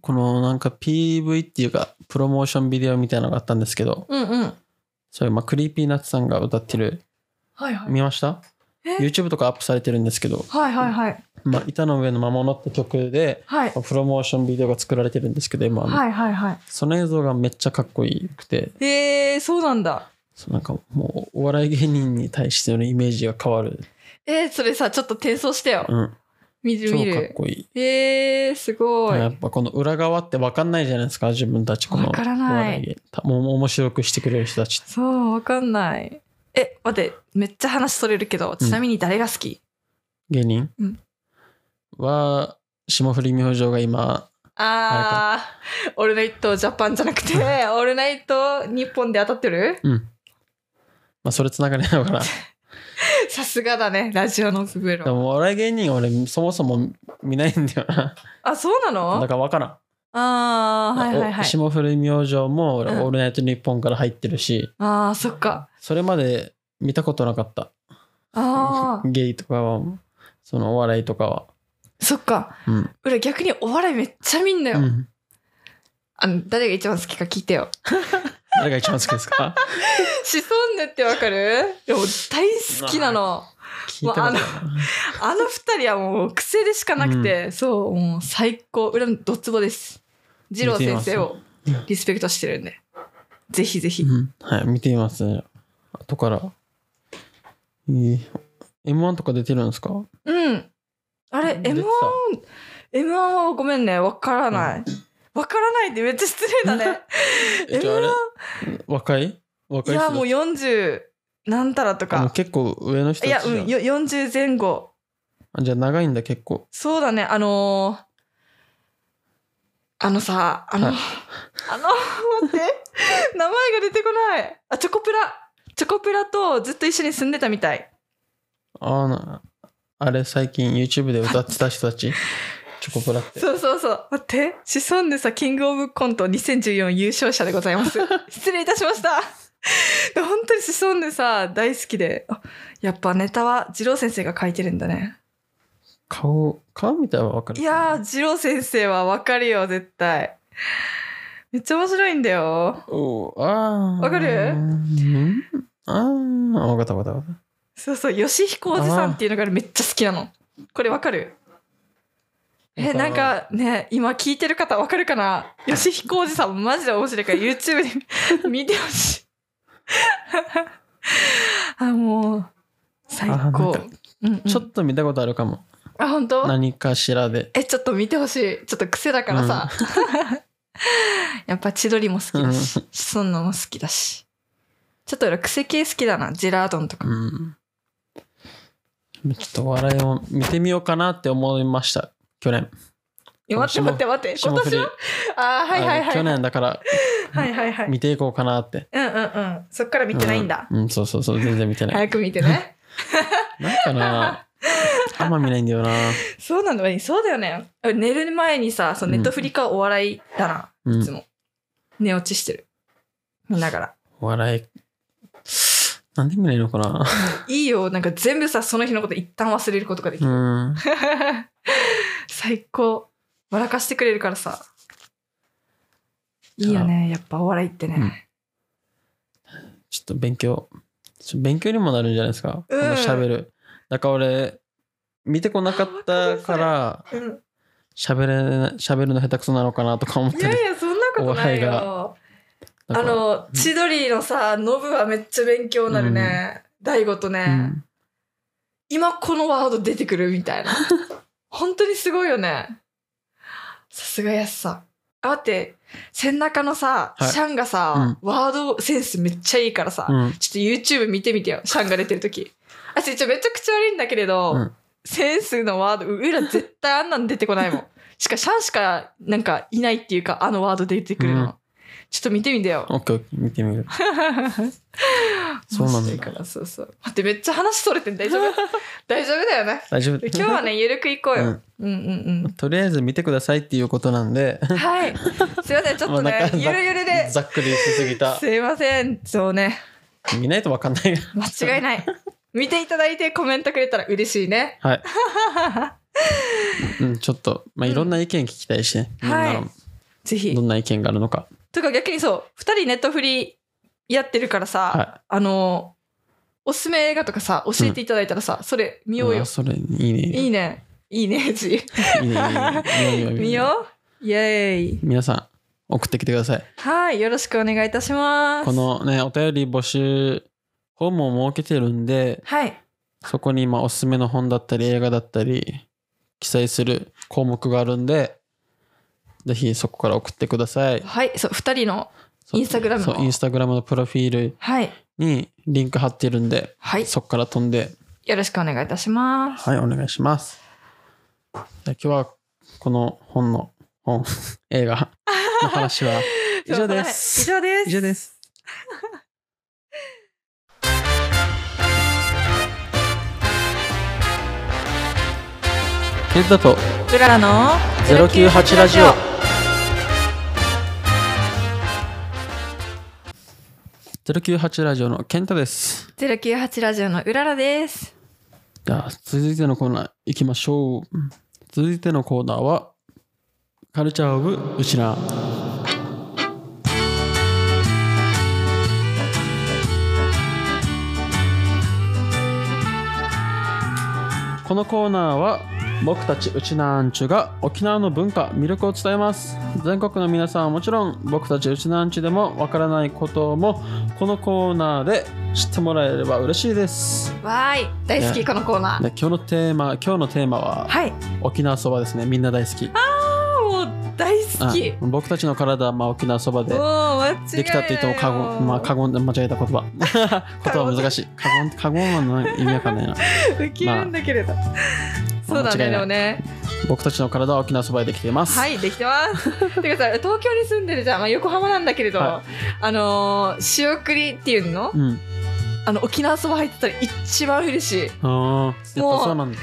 このなんか PV っていうか、プロモーションビデオみたいなのがあったんですけど、うんうん。それ、まあ、 Creepy Nutsさんが歌ってる、はいはい。見ました？え ?YouTube とかアップされてるんですけど、はいはいはい。まあ、板の上の魔物って曲で、はい。プロモーションビデオが作られてるんですけど、今、はいはいはい。その映像がめっちゃかっこよくて、えー、そうなんだ。そうなんかもうお笑い芸人に対してのイメージが変わる。えー、それさ、ちょっと転送してよ。うん。見る超かっ見る。こいい。えー、すごい。やっぱこの裏側って分かんないじゃないですか、自分たちこのわからないもう面白くしてくれる人たち。そう、わかんない。え、待って、めっちゃ話それるけど、ちなみに誰が好き、芸人、うんは、霜降り明星が今、あー、オールナイトジャパンじゃなくて、オールナイト日本で当たってる？うん。まあそれつながりなのかな。さすがだね、ラジオのプベロ。でもお笑い芸人俺そもそも見ないんだよな。あ、そうなだのから分からん。あー、はいはいはい。お霜降り明星も俺、うんオールナイトニッポンから入ってるし、あー、そっか。それまで見たことなかった。あー、ゲイとかは、そのお笑いとかは。そっか。うん。俺逆にお笑いめっちゃ見んだよ。うん、あの、誰が一番好きか聞いてよ。誰が一番好きですか？シソンヌってわかる？でも大好きなの。聞いたことないな。あの二人はもう癖でしかなくて、そう、もう最高。裏のドツボです。二郎先生をリスペクトしてるんで。ぜひぜひ。うん、はい、見てみますね。後から。えー、M1 とか出てるんですか？うん。あれ、出て M1、M1 はごめんね、わからない。わからないってめっちゃ失礼だね。えじゃああれ M1、若い？若いや、もうい人たち40なんたらとか。結構上の人いや、うん、よ40前後。あじゃあ長いんだ結構。そうだね、あのーあのさ、あの、はいあの、待って、名前が出てこない。あ、チョコプラ。チョコプラとずっと一緒に住んでたみたい。あーなあれ最近 YouTube で歌ってた人たち？チョコプラって。そうそうそう。待って、シソンヌさ、キングオブコント2014優勝者でございます。失礼いたしました。で本当にシソンヌさ、大好きで。あやっぱネタは二郎先生が書いてるんだね。顔、顔見たらわかる。いやー、二郎先生はわかるよ、絶対。めっちゃ面白いんだよ。わかる？うんああ、わかったわかったわかっそうそう、吉彦おじさんっていうのがめっちゃ好きなの。これわかる？え、なんかね、今聞いてる方わかるかな？吉彦おじさんマジで面白いから YouTube で見てほしい。あ、もう、最高。うんうんた。ちょっと見たことあるかも。あ、本当？何かしらで。え、ちょっと見てほしい。ちょっと癖だからさ。やっぱ千鳥も好きだし、シソンヌも好きだし。ちょっと俺癖系好きだな。ジェラードンとか。うん。ちょっと笑いを見てみようかなって思いました。去年。待って待って待って。今年は？あーはいはいはい。あの去年だからはいはいはい。見ていこうかなって。うんうんうん。そっから見てないんだ。うん、うんそうそうそう、全然見てない。早く見てね。なんかなあんま見ないんだよな。そうなんだそうだよね寝る前にさそのネットフリかお笑いだな、うんいつも寝落ちしてる見ながらお笑い。なんで見ないのかな？いいよなんか全部さその日のこと一旦忘れることができうる、ん。最高笑かしてくれるからさいいよねやっぱお笑いってね、ちょっと勉強。勉強にもなるんじゃないですか？うんこの喋る。だから俺、見てこなかったから、うん喋れな、喋るの下手くそなのかなとか思っいやい。やそんなことないよあの千鳥のさノブはめっちゃ勉強になるね、大悟とね、うん。今このワード出てくるみたいな。本当にすごいよね。さすがやすさん。あ待って。背中のさ、はい。シャンがさ、ワードセンスめっちゃいいからさ、うん。ちょっと YouTube 見てみてよシャンが出てる時。あちょめちゃくちゃ悪いんだけれど、うん。センスのワードうら絶対あんなん出てこないもん。しかシャンしかなんかいないっていうかあのワード出てくるの、うんちょっと見てみてよ。オッケー見てみる。そうなんだ。からそうそう。待ってめっちゃ話それてん大丈夫？大丈夫だよね。大丈夫。今日はね ゆるくいこうよ、うん。うん、うんとりあえず見てくださいっていうことなんで、うんはい。すいませんちょっとねゆるゆるで。ざっくりしすぎた。すいません。そうね。見ないとわかんない。間違いない。見ていただいてコメントくれたら嬉しいね。はい。うん、ちょっと、まあ、いろんな意見聞きたいしね。はい。の。ぜひ。どんな意見があるのか。とか逆にそう2人ネットフリやってるからさ、はあのおすすめ映画とかさ教えていただいたらさ、それ見ようよ。あそれ、いいね。いいね。いいねじいいね。いいねいいね。見よう。イエーイ。皆さん、送ってきてください。はいよろしくお願いいたします。このね、お便り募集、本も設けてるんで、はい。そこに今おすすめの本だったり映画だったり、記載する項目があるんで、ぜひそこから送ってください。はいそう2人のインスタグラムのそう、インスタグラムのプロフィールはいにリンク貼ってるんで、はいそこから飛んで、よろしくお願いいたしますはい、お願いします。じゃあ今日はこの本の本、映画の話は 以上です。以上です以上です。ケンタとうららの098ラジオ098ラジオのケンタです。098ラジオのうららですじゃあ続いてのコーナー行きましょう。続いてのコーナーはカルチャーオブウチナこのコーナーは僕たちウチナーンチュが沖縄の文化魅力を伝えます。全国の皆さんはもちろん僕たちウチナーンチュでもわからないこともこのコーナーで知ってもらえれば嬉しいです。わーい。大好きね。このコーナー。で今日のテーマ今日のテーマははい。沖縄そばですね。みんな大好き。もう大好き。あ僕たちの体はまあ沖縄そばでもう間違いないよできたって言っても過言まあ過言で間違えた言葉。言葉難しい。過言過言はな意味わかんないな。ウケるんだけれど、そうだねね。僕たちの体は沖縄そばでできています。はいできてます。てかさ東京に住んでるじゃん、まあ、横浜なんだけれど、はあのー仕送りっていうの？うん。あの沖縄そば入ってたら一番嬉しい。あーやっぱそうよ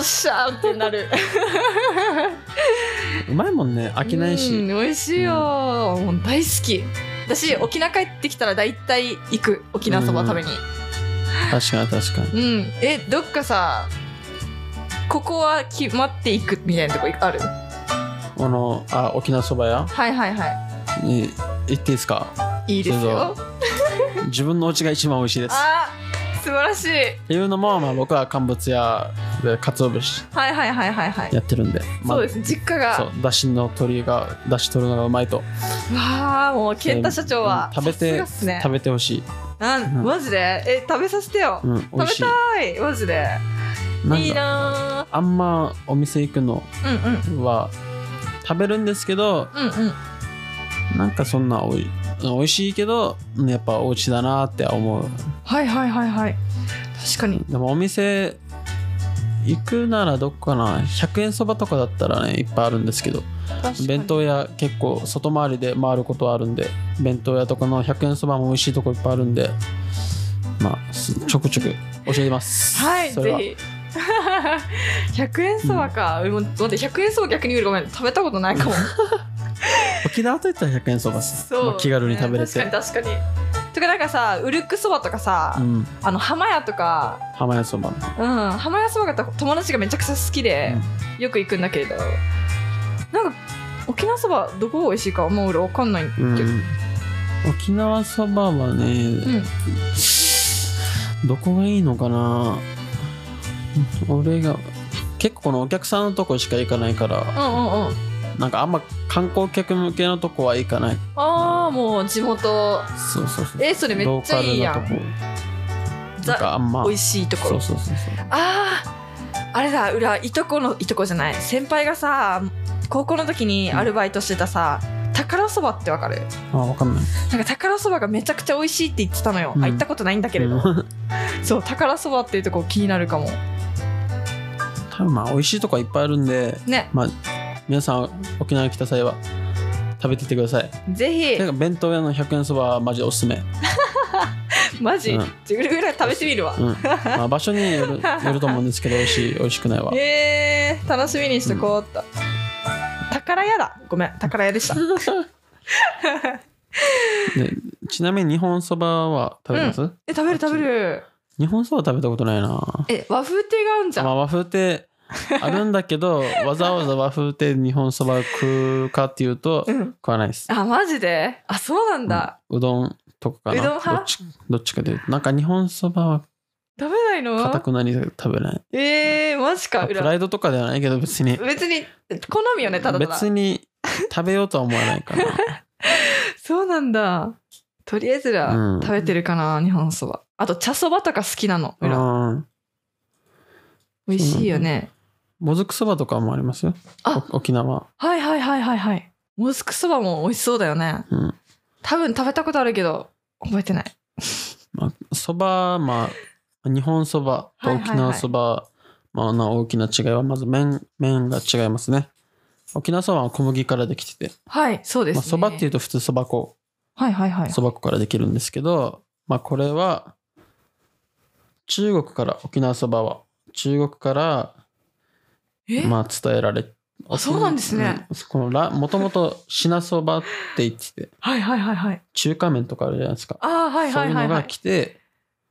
っしゃーってなる。うまいもんね飽きないし。うん美味しいよ、もう大好き。だし沖縄帰ってきたら大体行く沖縄そば食べに。確かに確かに。うん、えどっかさここは決まっていくみたいなとこある？このあ沖縄そば屋？はいはいはに行っていいですか？いいいですよ。自分のお家が一番美味しいです。あ素晴らしい。っていうのも、まあ、僕は乾物屋で鰹節はいはいはいはいはい。やってるんで、まあそうです。ね実家が。そうだしの鶏がだし取るのがうまいと。わあもう健太社長はうん食べてね。食べてほしい、なんうん。マジで？え食べさせてよ、うん、美食べたいマジでいいな。んかなあんまお店行くのーうんうん。は食べるんですけどうんうん。なんかそんなおい美味しいけどやっぱお家だなって思う。はいはいはいはい。確かに。でもお店行くならどっかな。100円そばとかだったらねいっぱいあるんですけど。確かに。弁当屋結構外回りで回ることはあるんで弁当屋とかの100円そばも美味しいとこいっぱいあるんでまあすちょくちょく教えます。はいそれは。ぜひ 100円そばか、うん、待って100円そば逆に言うごめん。食べたことないかも。沖縄といったら100円そばですそう、まあ気軽に食べれて。確かに確かに。とかなんかさウルックそばとかさ、うん。あの浜屋とか。浜屋そばうん。浜屋そばが友達がめちゃくちゃ好きで、よく行くんだけれど。なんか沖縄そばどこが美味しいかもう俺わかんないけど、ううん。ん沖縄そばはね、どこがいいのかな俺が結構このお客さんのとこしか行かないからうんうんうん。なんかあんま観光客向けのとこは行かない。ああもう地元。そうそうそうえそれめっちゃいいやん。美味しいところ。そうそうそうそう。あああれだ裏いとこのいとこじゃない？先輩がさ高校の時にアルバイトしてたさ、宝そばってわかる？あわかんない。なんか宝そばがめちゃくちゃ美味しいって言ってたのよ、うん。あ行ったことないんだけれど、うん。そう宝そばっていうとこ気になるかも多分まあ美味しいとこはいっぱいあるんでね。まあ皆さん沖縄に来た際は食べてってください。ぜひ。てか弁当屋の100円そばはマジおすすめ。マジ、うん。ジグルぐらい食べてみるわ、うん。まあ場所による よると思うんですけど美味しい美味しくないわ。えー、楽しみにしとこうっと、宝屋だ。ごめん。宝屋でした。で ちなみに日本そばは食べます、え食べる食べる日本そば食べたことないな。え和風亭があんじゃん、まあ和風って あるんだけどわざわざ和風って日本そば食うかっていうとうん。食わないです、あマジで？あそうなんだ、うどんとかかな。うどん派？どっちどっちかというと。なんか日本そばは食べないの？くなに食べない。えー、マジか。プライドとかではないけど別に。別に好みよねただただ。別に食べようとは思わないかな そうなんだ。とりあえずらうん。食べてるかな、日本そばあと茶そばとか好きなの美味しいよね。もずくそばとかもあります？よあ。お沖縄。はいはいはいはいはい。もずくそばも美味しそうだよね。うん。多分食べたことあるけど覚えてない。まあそばまあ日本そばと沖縄そば、まあの大きな違いはまず麺麺が違いますね。沖縄そばは小麦からできてて。はいそうですね。まあそば、っていうと普通そば粉。はいはいはい。そば粉からできるんですけどまあこれは中国から沖縄そばは中国からえ、まあ伝えられあそうなんですね。うんこのらもともと品そばって言ってて。はいはいはいはい。中華麺とかあるじゃないですか、あーはいそうのがはい。いうはいはい来て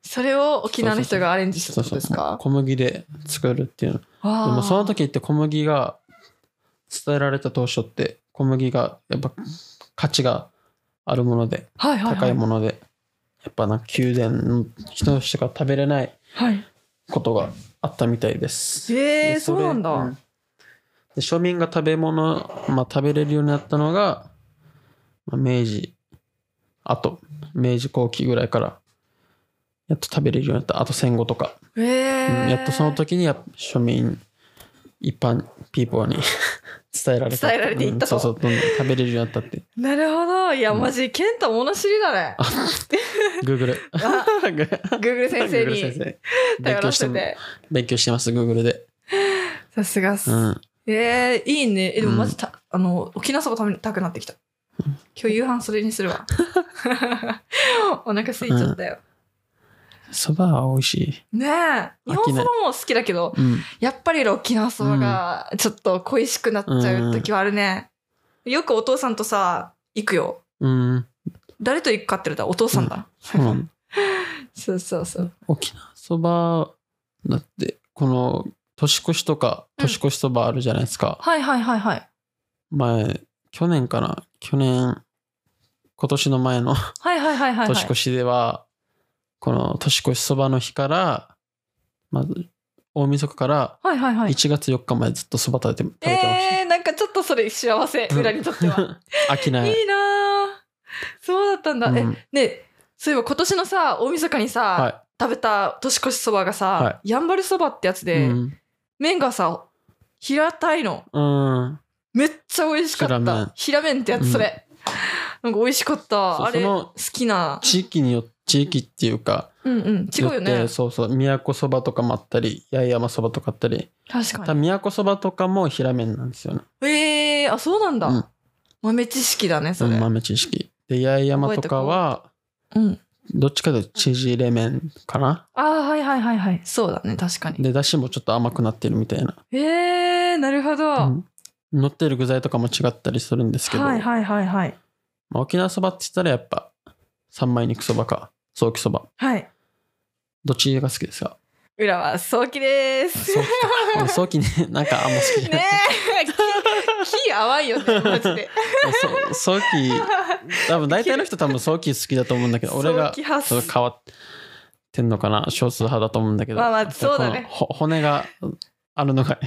それを沖縄の人がアレンジしたってことですか？小麦で作るっていうの。でもその時って小麦が伝えられた当初って小麦がやっぱ価値があるものではいはいはい。高いものでやっぱなんか宮殿の人しか食べれないはい。ことがあったみたいです。えー、でれそうなんだ、ん。で庶民が食べ物、まあ、食べれるようになったのが、まあ、明治あと明治後期ぐらいからやっと食べれるようになった。あと戦後とか、えー。うんやっとその時に庶民一般ピーポーに伝えられた。伝えられていった。とうんそうそうどんどん食べれるようになったって。なるほど。いやうん。マジケンタ物知りだね。Google あ Google 先生 Google に先生。勉頼ら強してて。勉強してます Google で、さすがっす、うん、えー、いいね。えでもマジた、あの沖縄そば食べたくなってきた。今日夕飯それにするわ。お腹空いちゃったよ、そばは美味しい、ねえ。日本そばも好きだけどうん、やっぱり沖縄そばがちょっと恋しくなっちゃう時はあるね、よくお父さんとさ行くよ。うん、誰と行くかって言ったらお父さんだ、そうなんだ そうそうそう。沖縄そばだってこの年越しとかうん。年越しそばあるじゃないですか、はいはいはいはい。前去年かな？去年今年の前のはいはいはいはいはい。年越しでは、この年越しそばの日からまず大晦日からはいはいはい。1月4日までずっとそば食べて食べてましえー、なんかちょっとそれ幸せた、裏にとっては。飽きない。いいなあそうだったんだ、うん。えねそういえば今年のさ大晦日にさ、は食べた年越しそばがさ、はやんばるそばってやつい、で、うん。麺がさ平たいの。うん。めっちゃ美味しかった。平麺。平麺ってやつそれ、なんか美味しかった。あれ好きな。地域によ地域っていうかうんうん違うよってねそうそう宮古そばとかもあったり八重山そばとかあったり。多確かに。分宮古そばとかも平麺なんですよね。えー、あそうなんだ、うん。豆知識だねそれ、うん豆知識。で八重山とかはうん。どっちかというと縮れ麺かな。ああ、はいはいはいはい。そうだね、確かに。で、だしもちょっと甘くなってるみたいな。えー、なるほど。うん。乗ってる具材とかも違ったりするんですけど、はいはいはいはい。まあ、沖縄そばって言ったらやっぱ三枚肉そばか早期そば。はい。どっちが好きですか？裏は早期です。早期 早期ねなんかあんま好きじゃない、ねえ、気気淡いよね、マジで。そ早期多分大体の人多分早期好きだと思うんだけど俺がそれ変わってんのかな少数派だと思うんだけど。まあまあそうだね。骨があるのが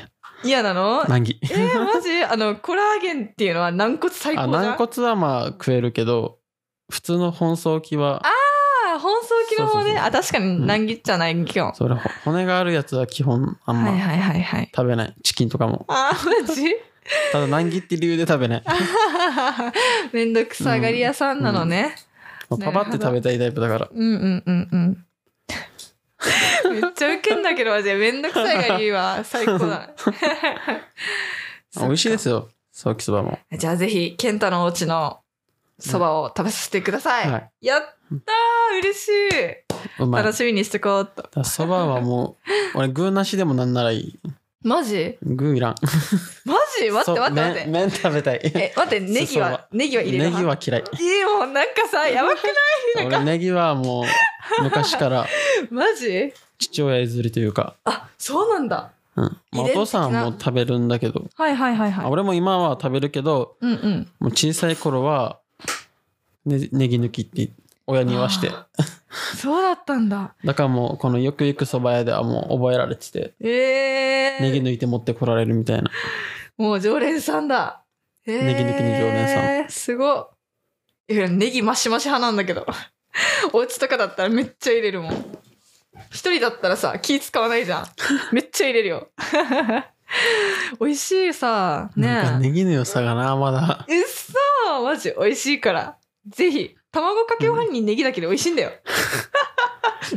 嫌なの？難儀えー、マジ？あの、コラーゲンっていうのは軟骨最高あじゃん？軟骨はまあ食えるけど普通の本早期はあ、本草機の方ね。あ、確かに難儀っちゃない基本。それほ骨があるやつは基本あんまはいはいはいはい。食べない。チキンとかも。あー、マジ？ただ難儀って理由で食べない。めんどくさがり屋さんなのね。もうパパって食べたいタイプだから。うんうんうんうん。めっちゃウケんだけど、マジで。めんどくさいがりは最高だね。美味しいですよソーキそばもじゃあぜひ、ケンタのお家のそばを食べさせてください。はいやったー嬉しい、楽しみにしてこうっと。そばはもう俺具なしでもなんならいいマジ？具いらん。マジ？待って待って待って。麺麺食べたい。え、待って、ネギは、ネギは入れるネギは嫌い。いいもうなんかさ、やばくない？俺ネギはもう昔から。マジ？父親譲りというか、あ、そうなんだ。うん。まあ、お父さんはもう食べるんだけど、はいはいはいはい。俺も今は食べるけどうんうん。もう小さい頃は、ね、ネギ抜きって親に言わしてあそうだったんだ。だからもうこのよく行くそば屋ではもう覚えられててえー。ネギ抜いて持ってこられるみたいなもう常連さんだ。えー、ネギ抜きに常連さん。すごい。いや、ネギマシマシ派なんだけど。お家とかだったらめっちゃ入れるもん。一人だったらさ、気使わないじゃん。めっちゃ入れるよ。美味しいさ。なんかねネギの良さがなまだえ。うっそマジ美味しいから。ぜひ。卵かけご飯にネギだけで美味しいんだよ。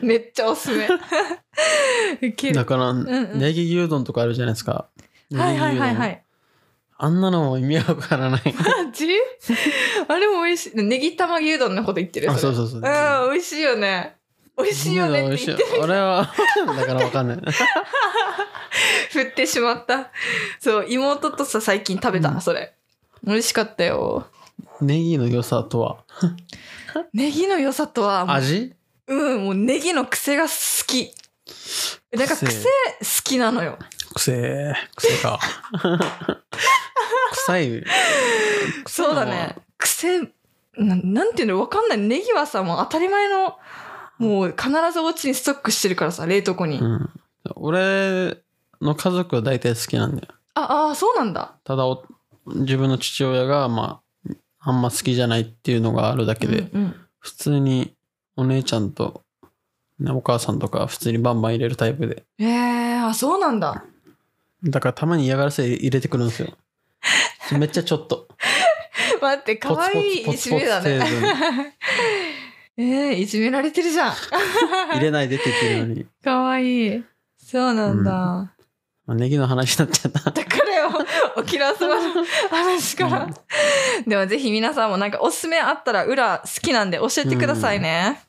めっちゃおすすめ。だから、んうんネギ牛丼とかあるじゃないですかはいはいはいはい。あんなのも意味わからないマジ？あれも美味しい。ネギ玉牛丼のこと言ってるあれそうそうそううん、美味しいよね。美味しいよねって言って美味しい俺は だからわかんない 振ってしまった。そう、妹とさ、最近食べた、うんそれ。美味しかったよ。ネギの良さとは？ネギの良さとは、味？うん、もうネギの癖が好き。なんか癖？癖好きなのよ。癖癖か 臭いそうだね。癖、ななんていうのわかんない。ネギはさ、もう当たり前の、もう必ずお家にストックしてるからさ、冷凍庫に。うん、俺の家族は大体好きなんだよあ、あー、そうなんだ。ただお自分の父親がまああんま好きじゃないっていうのがあるだけで、うんうん普通にお姉ちゃんと、ね、お母さんとか普通にバンバン入れるタイプでええあ、そうなんだ。だからたまに嫌がらせ入れてくるんですよ めっちゃちょっと待って、かわいいいじめだね。えー、いじめられてるじゃん。入れないでって言ってるのに、かわいい。そうなんだ。まあ、ネギの話になっちゃった。だからよ、沖縄そばの話から。でもぜひ皆さんもなんかおすすめあったら裏好きなんで教えてくださいね。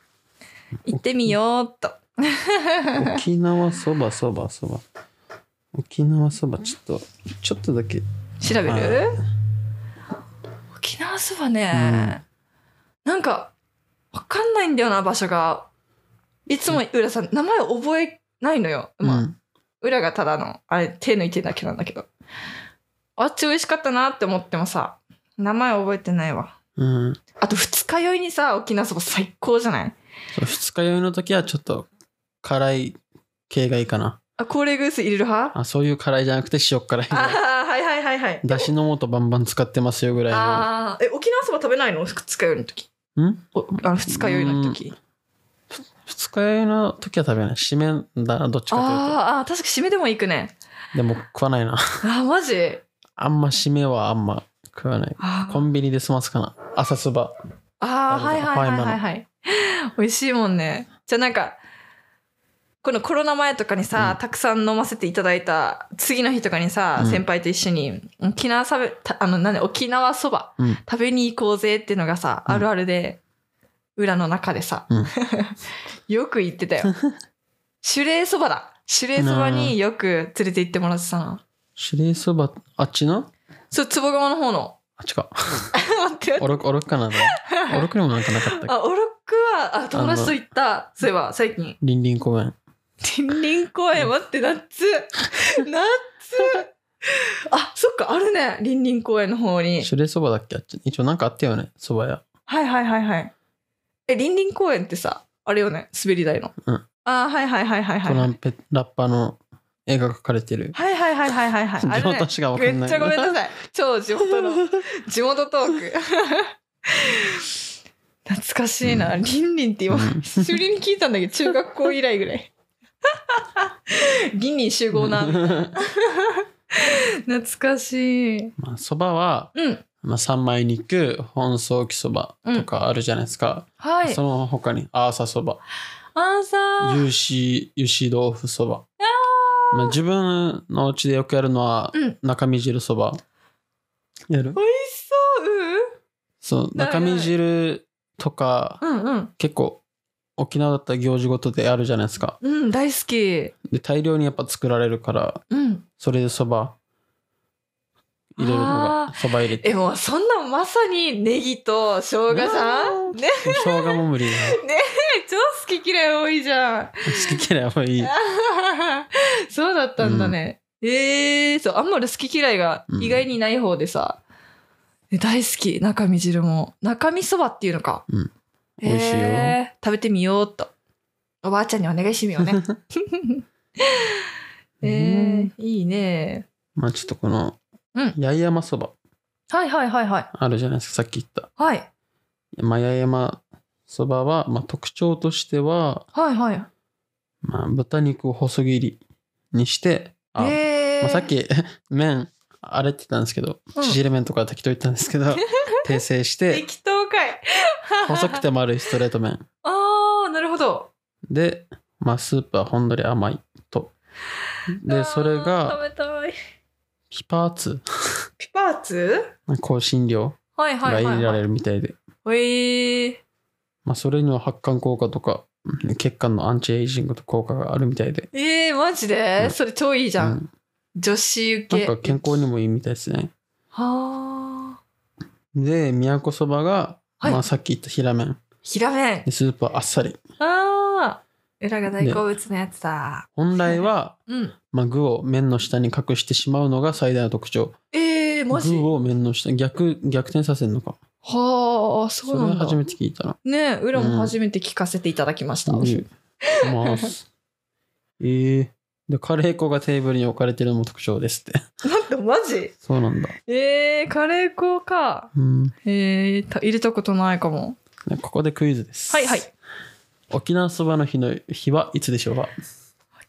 行ってみようっと。沖縄そばそばそば。沖縄そばちょっとちょっとだけ。調べはる沖縄そばね、なんかわかんないんだよな場所が。いつも浦さん名前覚えないのよ、まあうん裏がただのあれ手抜いてるだけなんだけど。あっち美味しかったなって思ってもさ名前覚えてないわ。うん。あと二日酔いにさ沖縄そば最高じゃない？二日酔いの時はちょっと辛い系がいいかな。あ高齢グース入れる派？あそういう辛いじゃなくて塩辛いああはいはいはいはい。だしの素バンバン使ってますよぐらいの。ああえ沖縄そば食べないの？二日酔いの時。ん？おあの二日酔いの時二日酔いの時は食べない。締めだなどっちかというあーあー確か締めでも行くね。とでも食わないな。あーマジ？あんま締めはあんま食わない。あー。コンビニで済ますかな。朝そば。あーはいはいはいはいはい。美味しいもんね。じゃあなんかこのコロナ前とかにさ、うん。たくさん飲ませていただいた次の日とかにさ、うん。先輩と一緒に沖縄食べたあのなんで沖縄そば。うん。食べに行こうぜっていうのがさ、うん。あるあるで裏の中でさ、うん よく行ってたよ。守礼そばだ。守礼そばによく連れて行ってもらってたな。指令そば、あっちの？そう、坪川の方の。あっちか。待って待って。おろく、おろくかなおろくにもなんかなかったっけ？あ、オロックは、あ、友達と行った。そういえば、最近。リンリン公園。林林公園、待って、夏。夏。あ、そっか、あるね。林林公園の方に。指令そばだっけ？あっち。一応なんかあったよね、そば屋。はいはいはいはい。え、林林公園ってさ、あれよね、滑り台の。うんあーはいはいはいはいはい。トランペラッパーの絵が描かれてる。はいはいはいはいはいはい。地元しかわかんない。めっちゃごめんなさい。超地元の、地元トーク。懐かしいな。うんリンリンって今、うん久しぶりに聞いたんだけど、中学校以来ぐらい。リンリン集合な。懐かしい。まあ、そばは、うん。まあ、三枚肉、本草木そばとかあるじゃないですか。はい。その他に、アーサそば、あーさー。油脂、油脂豆腐そば。まあ、自分のお家でよくやるのは、うん中身汁そば。やる？美味しそう。そう、だ中身汁とか、うん。うんうん。結構、沖縄だったら行事ごとであるじゃないですか。うん、大好き。で、大量にやっぱ作られるから、うん。それでそば入れるのあが、そば入れて。え、もうそんなまさにネギと生姜さん？ね、生姜も無理だ。超好き嫌い多いじゃん。好き嫌いはいい。そうだったんだね。ええー、そう、あんまり好き嫌いが意外にない方でさ、え大好き、中身汁も。中身そばっていうのか。うん美味しいよえー食べてみようっと。おばあちゃんにお願いしてみようね。えー、いいね。まあちょっとこの、うん八重山そばはいはいはいはい。あるじゃないですか、さっき言った。はい。まあ八重山そばは、まあ特徴としては、はいはい。まあ豚肉を細切りにして、あえーまあ、さっき 麺、あれって言ったんですけど、うん縮れ麺とか適当言ったんですけど、訂正して、適当かい。細くて丸いストレート麺。ああ、なるほど。で、まあスープはほんのり甘いと。で、それあーが、食べたい。ピパーツ、ピパーツ？香辛料？はいはいはい、はい。が入れられるみたいで。えー、まあそれには発汗効果とか、うん血管のアンチエイジングと効果があるみたいで。えー、マジで、うんそれ超いいじゃん。うん女子受け。なんか健康にもいいみたいですね。はあ。で、宮古そばが、はいまあさっき言った平麺。平麺。でスープはあっさり。ああ。裏が大好物のやつだ。本来は、うん。まあ、具を麺の下に隠してしまうのが最大の特徴。えー、マジ？具を麺の下、逆、逆転させるのか。はあ、そそうれなんだ。初めて聞いたな。ねえ、裏も初めて聞かせていただきました。うんます。えー。で、カレー粉がテーブルに置かれてるのも特徴ですって。なんでマジ？そうなんだ。えー、カレー粉か。うん。えー、た入れたことないかも。でここでクイズです。はいはい。沖縄そばの日の日はいつでしょうか？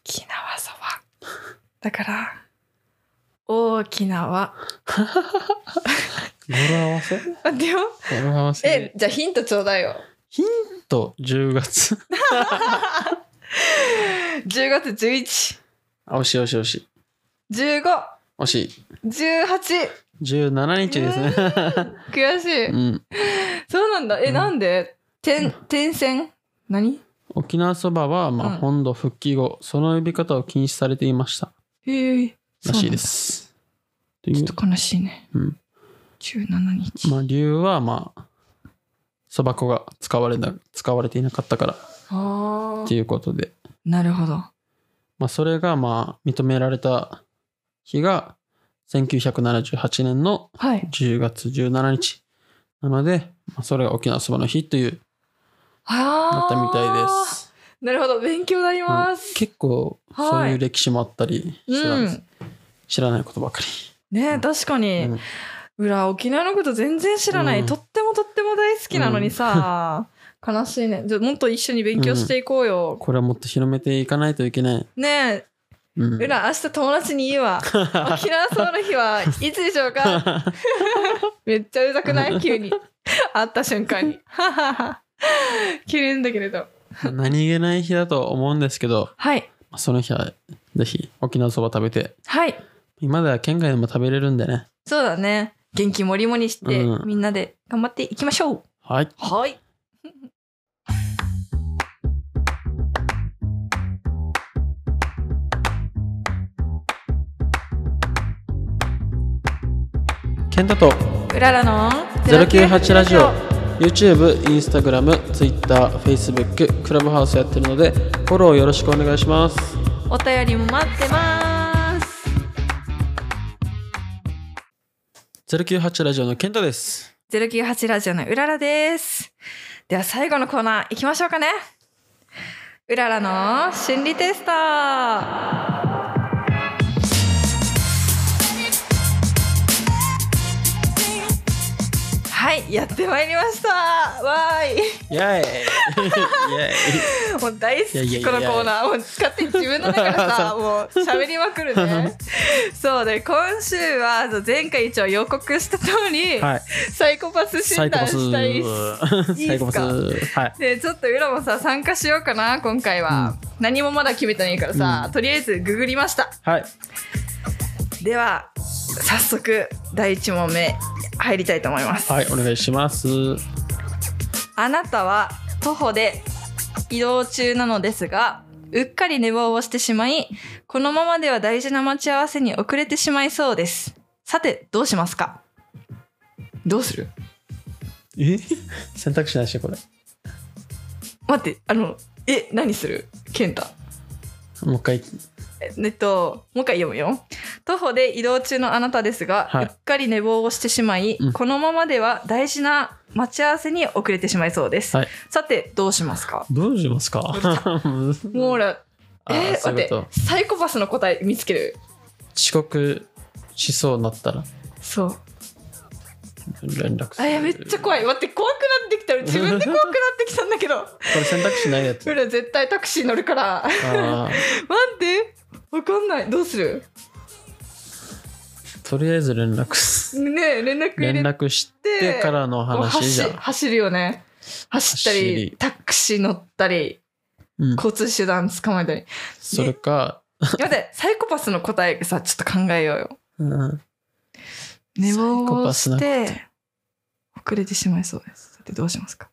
沖縄そば。だから、沖縄。語呂合わせ？あ、でも、語呂合わせえ、じゃあヒントちょうだいよ。ヒント？10月？10月11、あ惜しい惜しい惜しい。15、惜しい。18。17日ですね。悔しい。うん。そうなんだ。え、うんなんで点、点線？何？沖縄そばは、まあ、うん本土復帰後、その呼び方を禁止されていました。へえ。らしいで。す。というちょっと悲しいね。うん。17日。まあ、理由は、まあ、そば粉が使われな、使われていなかったからあっていうことで。なるほど。まあ、それが、まあ、認められた日が、1978年のはい。10月17日。なので、まあ、それが沖縄そばの日という、あだったみたいです。なるほど。勉強になります。結構、はいそういう歴史もあったりしてたんです。うん。知らないことばかね確かり。に。うん。裏沖縄のこと全然知らない、うん。とってもとっても大好きなのにさ、悲しいね。じゃあもっと一緒に勉強していこうよ、これはもっと広めていかないといけない。ね。えうん、裏明日友達に言うわ。沖縄そばの日はいつでしょうか？めっちゃうざくない？急に。会った瞬間に 切るんだけれど。何気ない日だと思うんですけど、はい。その日はぜひ沖縄そば食べて。はい。今では県外でも食べれるんでね。そうだね。元気もりもりして、うん、みんなで頑張っていきましょう。はい。はい。ケンタとうららの098ラジオ。YouTube、Instagram、Twitter、Facebook、クラブハウスやってるのでフォローよろしくお願いします。お便りも待ってます。098ラジオのケンタです。098ラジオのうららです。では最後のコーナー行きましょうかね。うららの心理テストはいやってまいりました。わーい。イェーイ。もう大好きこのコーナー。もう使って自分の中でさ もう喋りまくるね。そうで今週は前回一応予告した通り、はい。サイコパス診断したいサイコパス。はい。でちょっと裏もさ参加しようかな今回は、何もまだ決めてないからさ、うん。とりあえずググりました。はい。では早速第1問目入りたいと思います、はいお願いします。あなたは徒歩で移動中なのですがうっかり寝坊をしてしまいこのままでは大事な待ち合わせに遅れてしまいそうです。さてどうしますか？どうする？え？選択肢ないしこれ。待ってあのえ何する？健太。もう一回ええっともう一回読むよ。徒歩で移動中のあなたですが、はい。うっかり寝坊をしてしまい、うん。このままでは大事な待ち合わせに遅れてしまいそうです、はい。さてどうしますか？どうしますか？もうほらえー、待ってサイコパスの答え見つける？遅刻しそうになったら？そう。連絡する。あいやめっちゃ怖い。待って怖くなってきた。自分で怖くなってきたんだけど。これ選択肢ないやつ。ほら絶対タクシー乗るから。待あってわかんない。どうする？ーとりあえず連絡す。ねえ連絡連絡してからの話じゃん、走走るよね。走った走り。りタクシー乗ったりうん、交通手段捕まえたり。それか、待ってサイコパスの答えさちょっと考えようよ。うん、寝坊パスなして遅れてしまいそうです。さてどうしますか？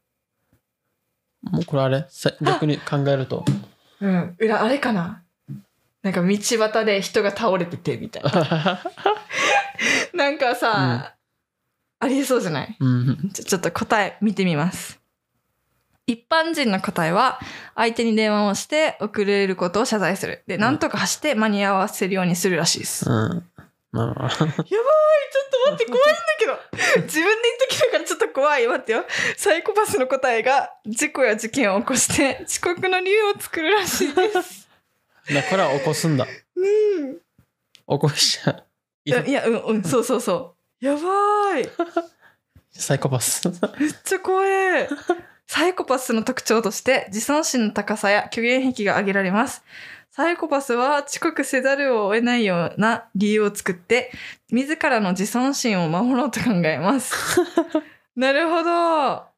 もうこれあれ？さ逆に考えると。うん。裏あれかな？なんか道端で人が倒れててみたいな なんかさ、ありえそうじゃない？うんちょちょっと答え見てみます。一般人の答えは、相手に電話をして遅れることを謝罪する。で、なんとか走って間に合わせるようにするらしいです。やばいうんまあまあ ちょっと待って、怖いんだけど。自分で言っときながらちょっと怖い。待ってよ。サイコパスの答えが、事故や事件を起こして、遅刻の理由を作るらしいです。だから起こすんだうん。起こしちゃういや、いやうん、うん、そうそうそう。やばい。サイコパスめっちゃ怖い。サイコパスの特徴として自尊心の高さや虚言癖が挙げられます。サイコパスは遅刻せざるを得ないような理由を作って、自らの自尊心を守ろうと考えます。なるほど。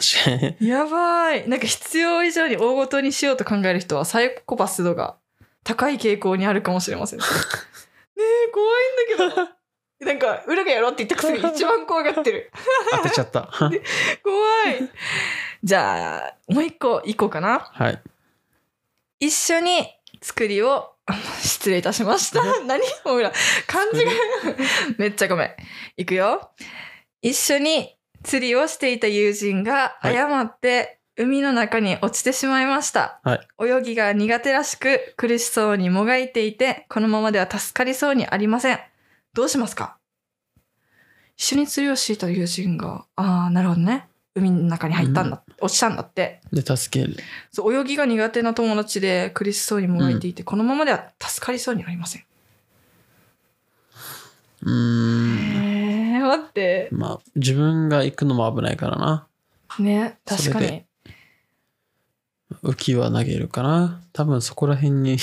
やばい。なんか必要以上に大ごとにしようと考える人はサイコパス度が高い傾向にあるかもしれません。ねえ、怖いんだけど。なんか、裏がやろうって言ったくせに一番怖がってる。当てちゃった怖い。じゃあ、もう一個いこうかな。はい一緒に作りを、失礼いたしました。何？ほら、漢字が、めっちゃごめん。いくよ。一緒に釣りをしていた友人がはい誤って海の中に落ちてしまいました。はい泳ぎが苦手らしく苦しそうにもがいていて、このままでは助かりそうにありません。どうしますか？一緒に釣りをしていた友人が、ああ、なるほどね。海の中に入ったんだ、落ちたんだって。で助けるそう泳ぎが苦手な友達で苦しそうにもがいていて、このままでは助かりそうにありません。うーんへえ、待って。まあ自分が行くのも危ないからなね、確かに。浮き輪投げるかな多分そこら辺に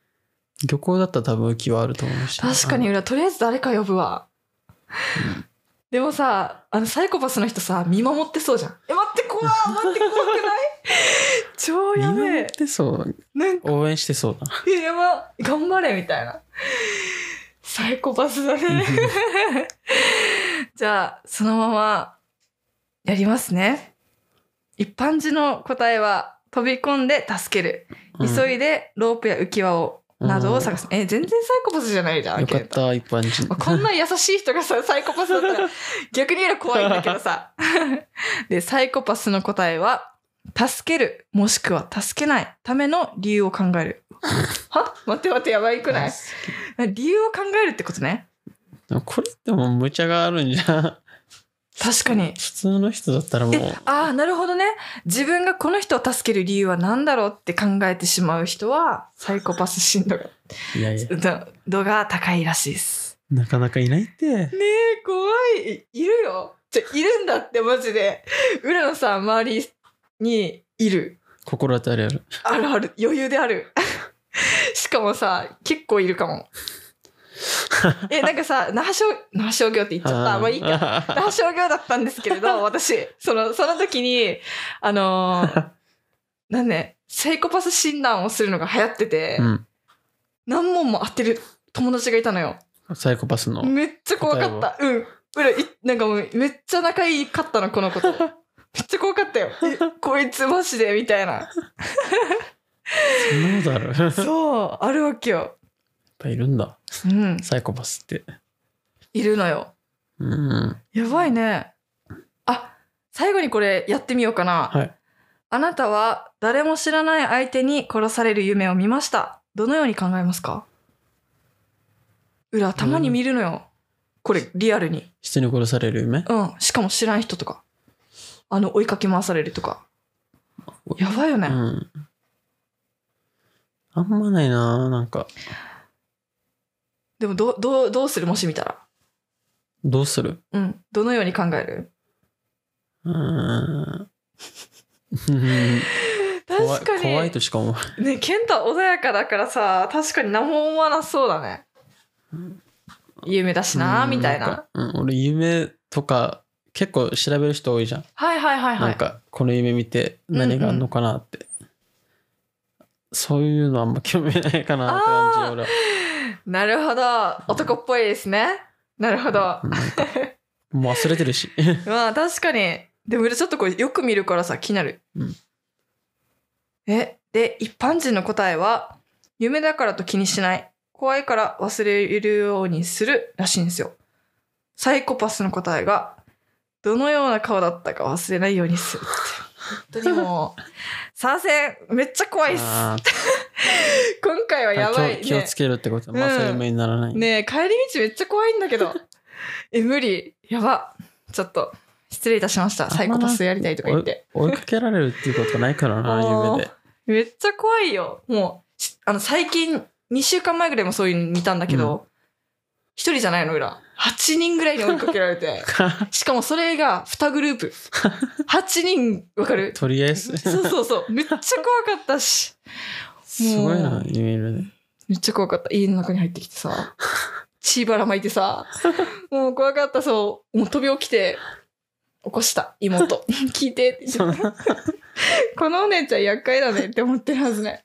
漁港だったら多分浮き輪あると思うし確かに裏、とりあえず誰か呼ぶわ。でもさ、あのサイコパスの人さ、見守ってそうじゃん。え、待って、怖い待って、怖くない？超やべえ見守っ。てそうなんか、応援してそうだえやば、頑張れみたいな。サイコパスだね。じゃあ、そのまま、やりますね。一般人の答えは、飛び込んで助ける。うん急いでロープや浮き輪をなどを探す。え、全然サイコパスじゃないじゃん。よかった、一般人。こんな優しい人がさ、サイコパスだったら逆に言うの怖いんだけどさ。で、サイコパスの答えは、助ける、もしくは助けないための理由を考える。は？待って待って、やばいくない？理由を考えるってことね。これってもう無茶があるんじゃん。確かに。普通の人だったらもう、え、ああ、なるほどね。自分がこの人を助ける理由は何だろうって考えてしまう人は、サイコパス深度が、いやいや、度度が高いらしいです。なかなかいないって。ねえ、怖い。いいるよ。じゃ、いるんだって、マジで。浦野さん、周りにいる。心当たりある？あるある。余裕である。しかもさ、結構いるかも。え、なんかさ、那覇商、那覇商業って言っちゃった。まあいいか。那覇商業だったんですけれど、私、その、その時に、あのーなんね、サイコパス診断をするのが流行ってて、うん。何問も当てる友達がいたのよ。サイコパスの。めっちゃ怖かった。うん。なんかもう、めっちゃ仲いいかったの、この子と。めっちゃ怖かったよ。えこいつマジで、みたいな。そんなことある？やっそう、あるわけよ。ぱいるんだ。うん。サイコパスって。いるのよ。うん。やばいね。あ、最後にこれやってみようかな。はい。あなたは誰も知らない相手に殺される夢を見ました。どのように考えますか？裏、たまに見るのよ。これ、リアルに。人に殺される夢？うん。しかも知らん人とか。あの、追いかけ回されるとか。やばいよね。うん。あんまないななんか。でも、どう、どう、どうする？もし見たら。どうする？うん。どのように考える？うーん。確かに。怖いとしか思わない。ね、ケンタ穏やかだからさ、確かに何も思わなそうだね。夢だしな、うんみたいな。うん、俺夢とか結構調べる人多いじゃん。はいはいはいはい。なんかこの夢見て何があんのかなって。そういうのあんま興味ないかなって感じ俺は。なるほど。男っぽいですね。なるほど。なんかもう忘れてるし。まあ確かに。でも俺ちょっとこれよく見るからさ、気になる。うんえ、で、一般人の答えは、夢だからと気にしない。怖いから忘れるようにするらしいんですよ。サイコパスの答えが、どのような顔だったか忘れないようにするって。本当にもう、参戦めっちゃ怖いっす。あ 今回はーやばい、ね。気を気をつけるってことは、まあうんそういう夢にならない。ねえ、帰り道めっちゃ怖いんだけど。え、無理。やば。ちょっと、失礼いたしました。サイコパスやりたいとか言って。追いかけられるっていうことないからな、夢で。めっちゃ怖いよ。もうし、あの、最近、2週間前ぐらいもそういうの見たんだけど、一、人じゃないの、裏。8人ぐらいに追いかけられて。しかもそれが2グループ。8人、わかる？とりあえず。そうそうそう。めっちゃ怖かったし。すごいなもう、夢で。めっちゃ怖かった。家の中に入ってきてさ、血ばらまいてさ、もう怖かった、そう。もう飛び起きて、起こした、妹。聞いてって言ってこのお姉ちゃん厄介だねって思ってるはずね。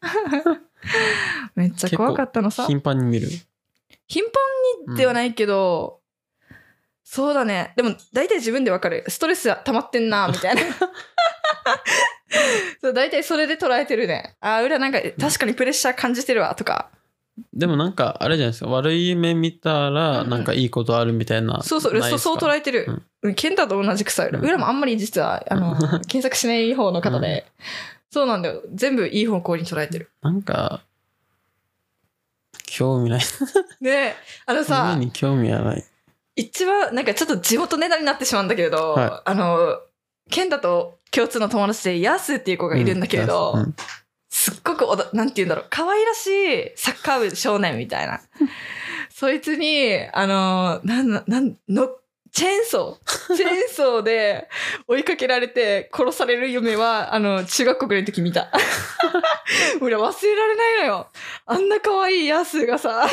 めっちゃ怖かったのさ。頻繁に見る。頻繁にではないけど、そうだね。でも大体自分でわかる。ストレス溜まってんな、みたいな。そう大体それで捉えてるね。あー、裏なんか確かにプレッシャー感じてるわ、とか。でもなんか、あれじゃないですか。悪い夢見たら、うんなんかいいことあるみたいな。そうそう、そうそう捉ええてる。うん、ケンタと同じくさ、裏もあんまり実は、あの、検索しない方の方で、そうなんだよ。全部いい方向に捉えてる。なんか、興味ない。で、あのさ 夢、に興味はない。一番、なんかちょっと地元ネタになってしまうんだけれど、はあの、ケンタと共通の友達でヤスっていう子がいるんだけれど、うんすっごくおだ、なんて言うんだろう、可愛らしいサッカー部少年みたいな。そいつに、あの、なん、なん、の、チェーンソー、チェーンソーで追いかけられて殺される夢は、あの、中学校ぐらいの時見た。俺忘れられないのよ。あんな可愛いヤスがさ、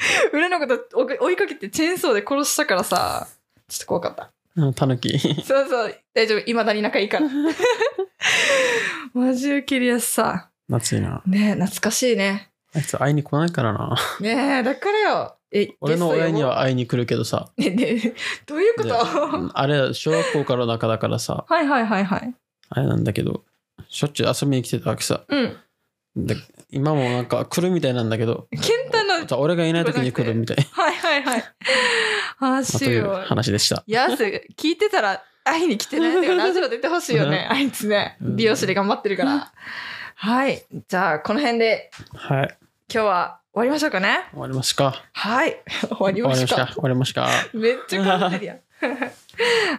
俺のこと追いかけてチェーンソーで殺したからさ、ちょっと怖かった。うんタヌキ。そうそう、大丈夫。未だに仲いいから。マジウケるやつさ。夏いな。ねえ、懐かしいね。あいつ会いに来ないからな。ねえ、だからよ。え、俺の親には。は会いに来るけどさ。ねえねえ、どういうこでとうんあれ、小学校から仲だからさ、はいはいはいはい。あれなんだけど、しょっちゅう遊びに来てたわけさ。うん。で今もなんか来るみたいなんだけど、ケンじゃあ俺がいない時に来るみたい。はいはいはい。あまあ、というしよう。話でした。いやす、聞いてたら、会いに来てね。てかラジオ出てほしいよね。あいつね。うん美容師で頑張ってるから。はい。じゃあ、この辺ではい。今日は終わりましょうかね。終わりますか。はい。終わり終わました。りました。終わりました。めっちゃ頑張ってるやん。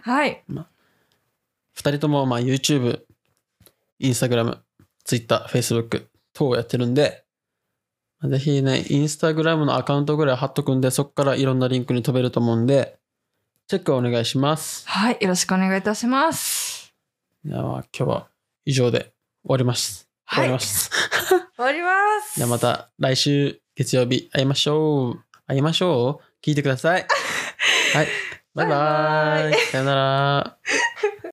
はい。二人ともまあ YouTube、Instagram、Twitter、Facebook 等をやってるんで、ぜひね、Instagram のアカウントぐらい貼っとくんで、そこからいろんなリンクに飛べると思うんで、チェックお願いします。はい。よろしくお願いいたします。じゃあまあ今日は以上で終わります。終わはい。ります。終わります。じゃあまた来週月曜日会いましょう。会いましょう。聞いてください。はい。バイババイバイ。さよなら。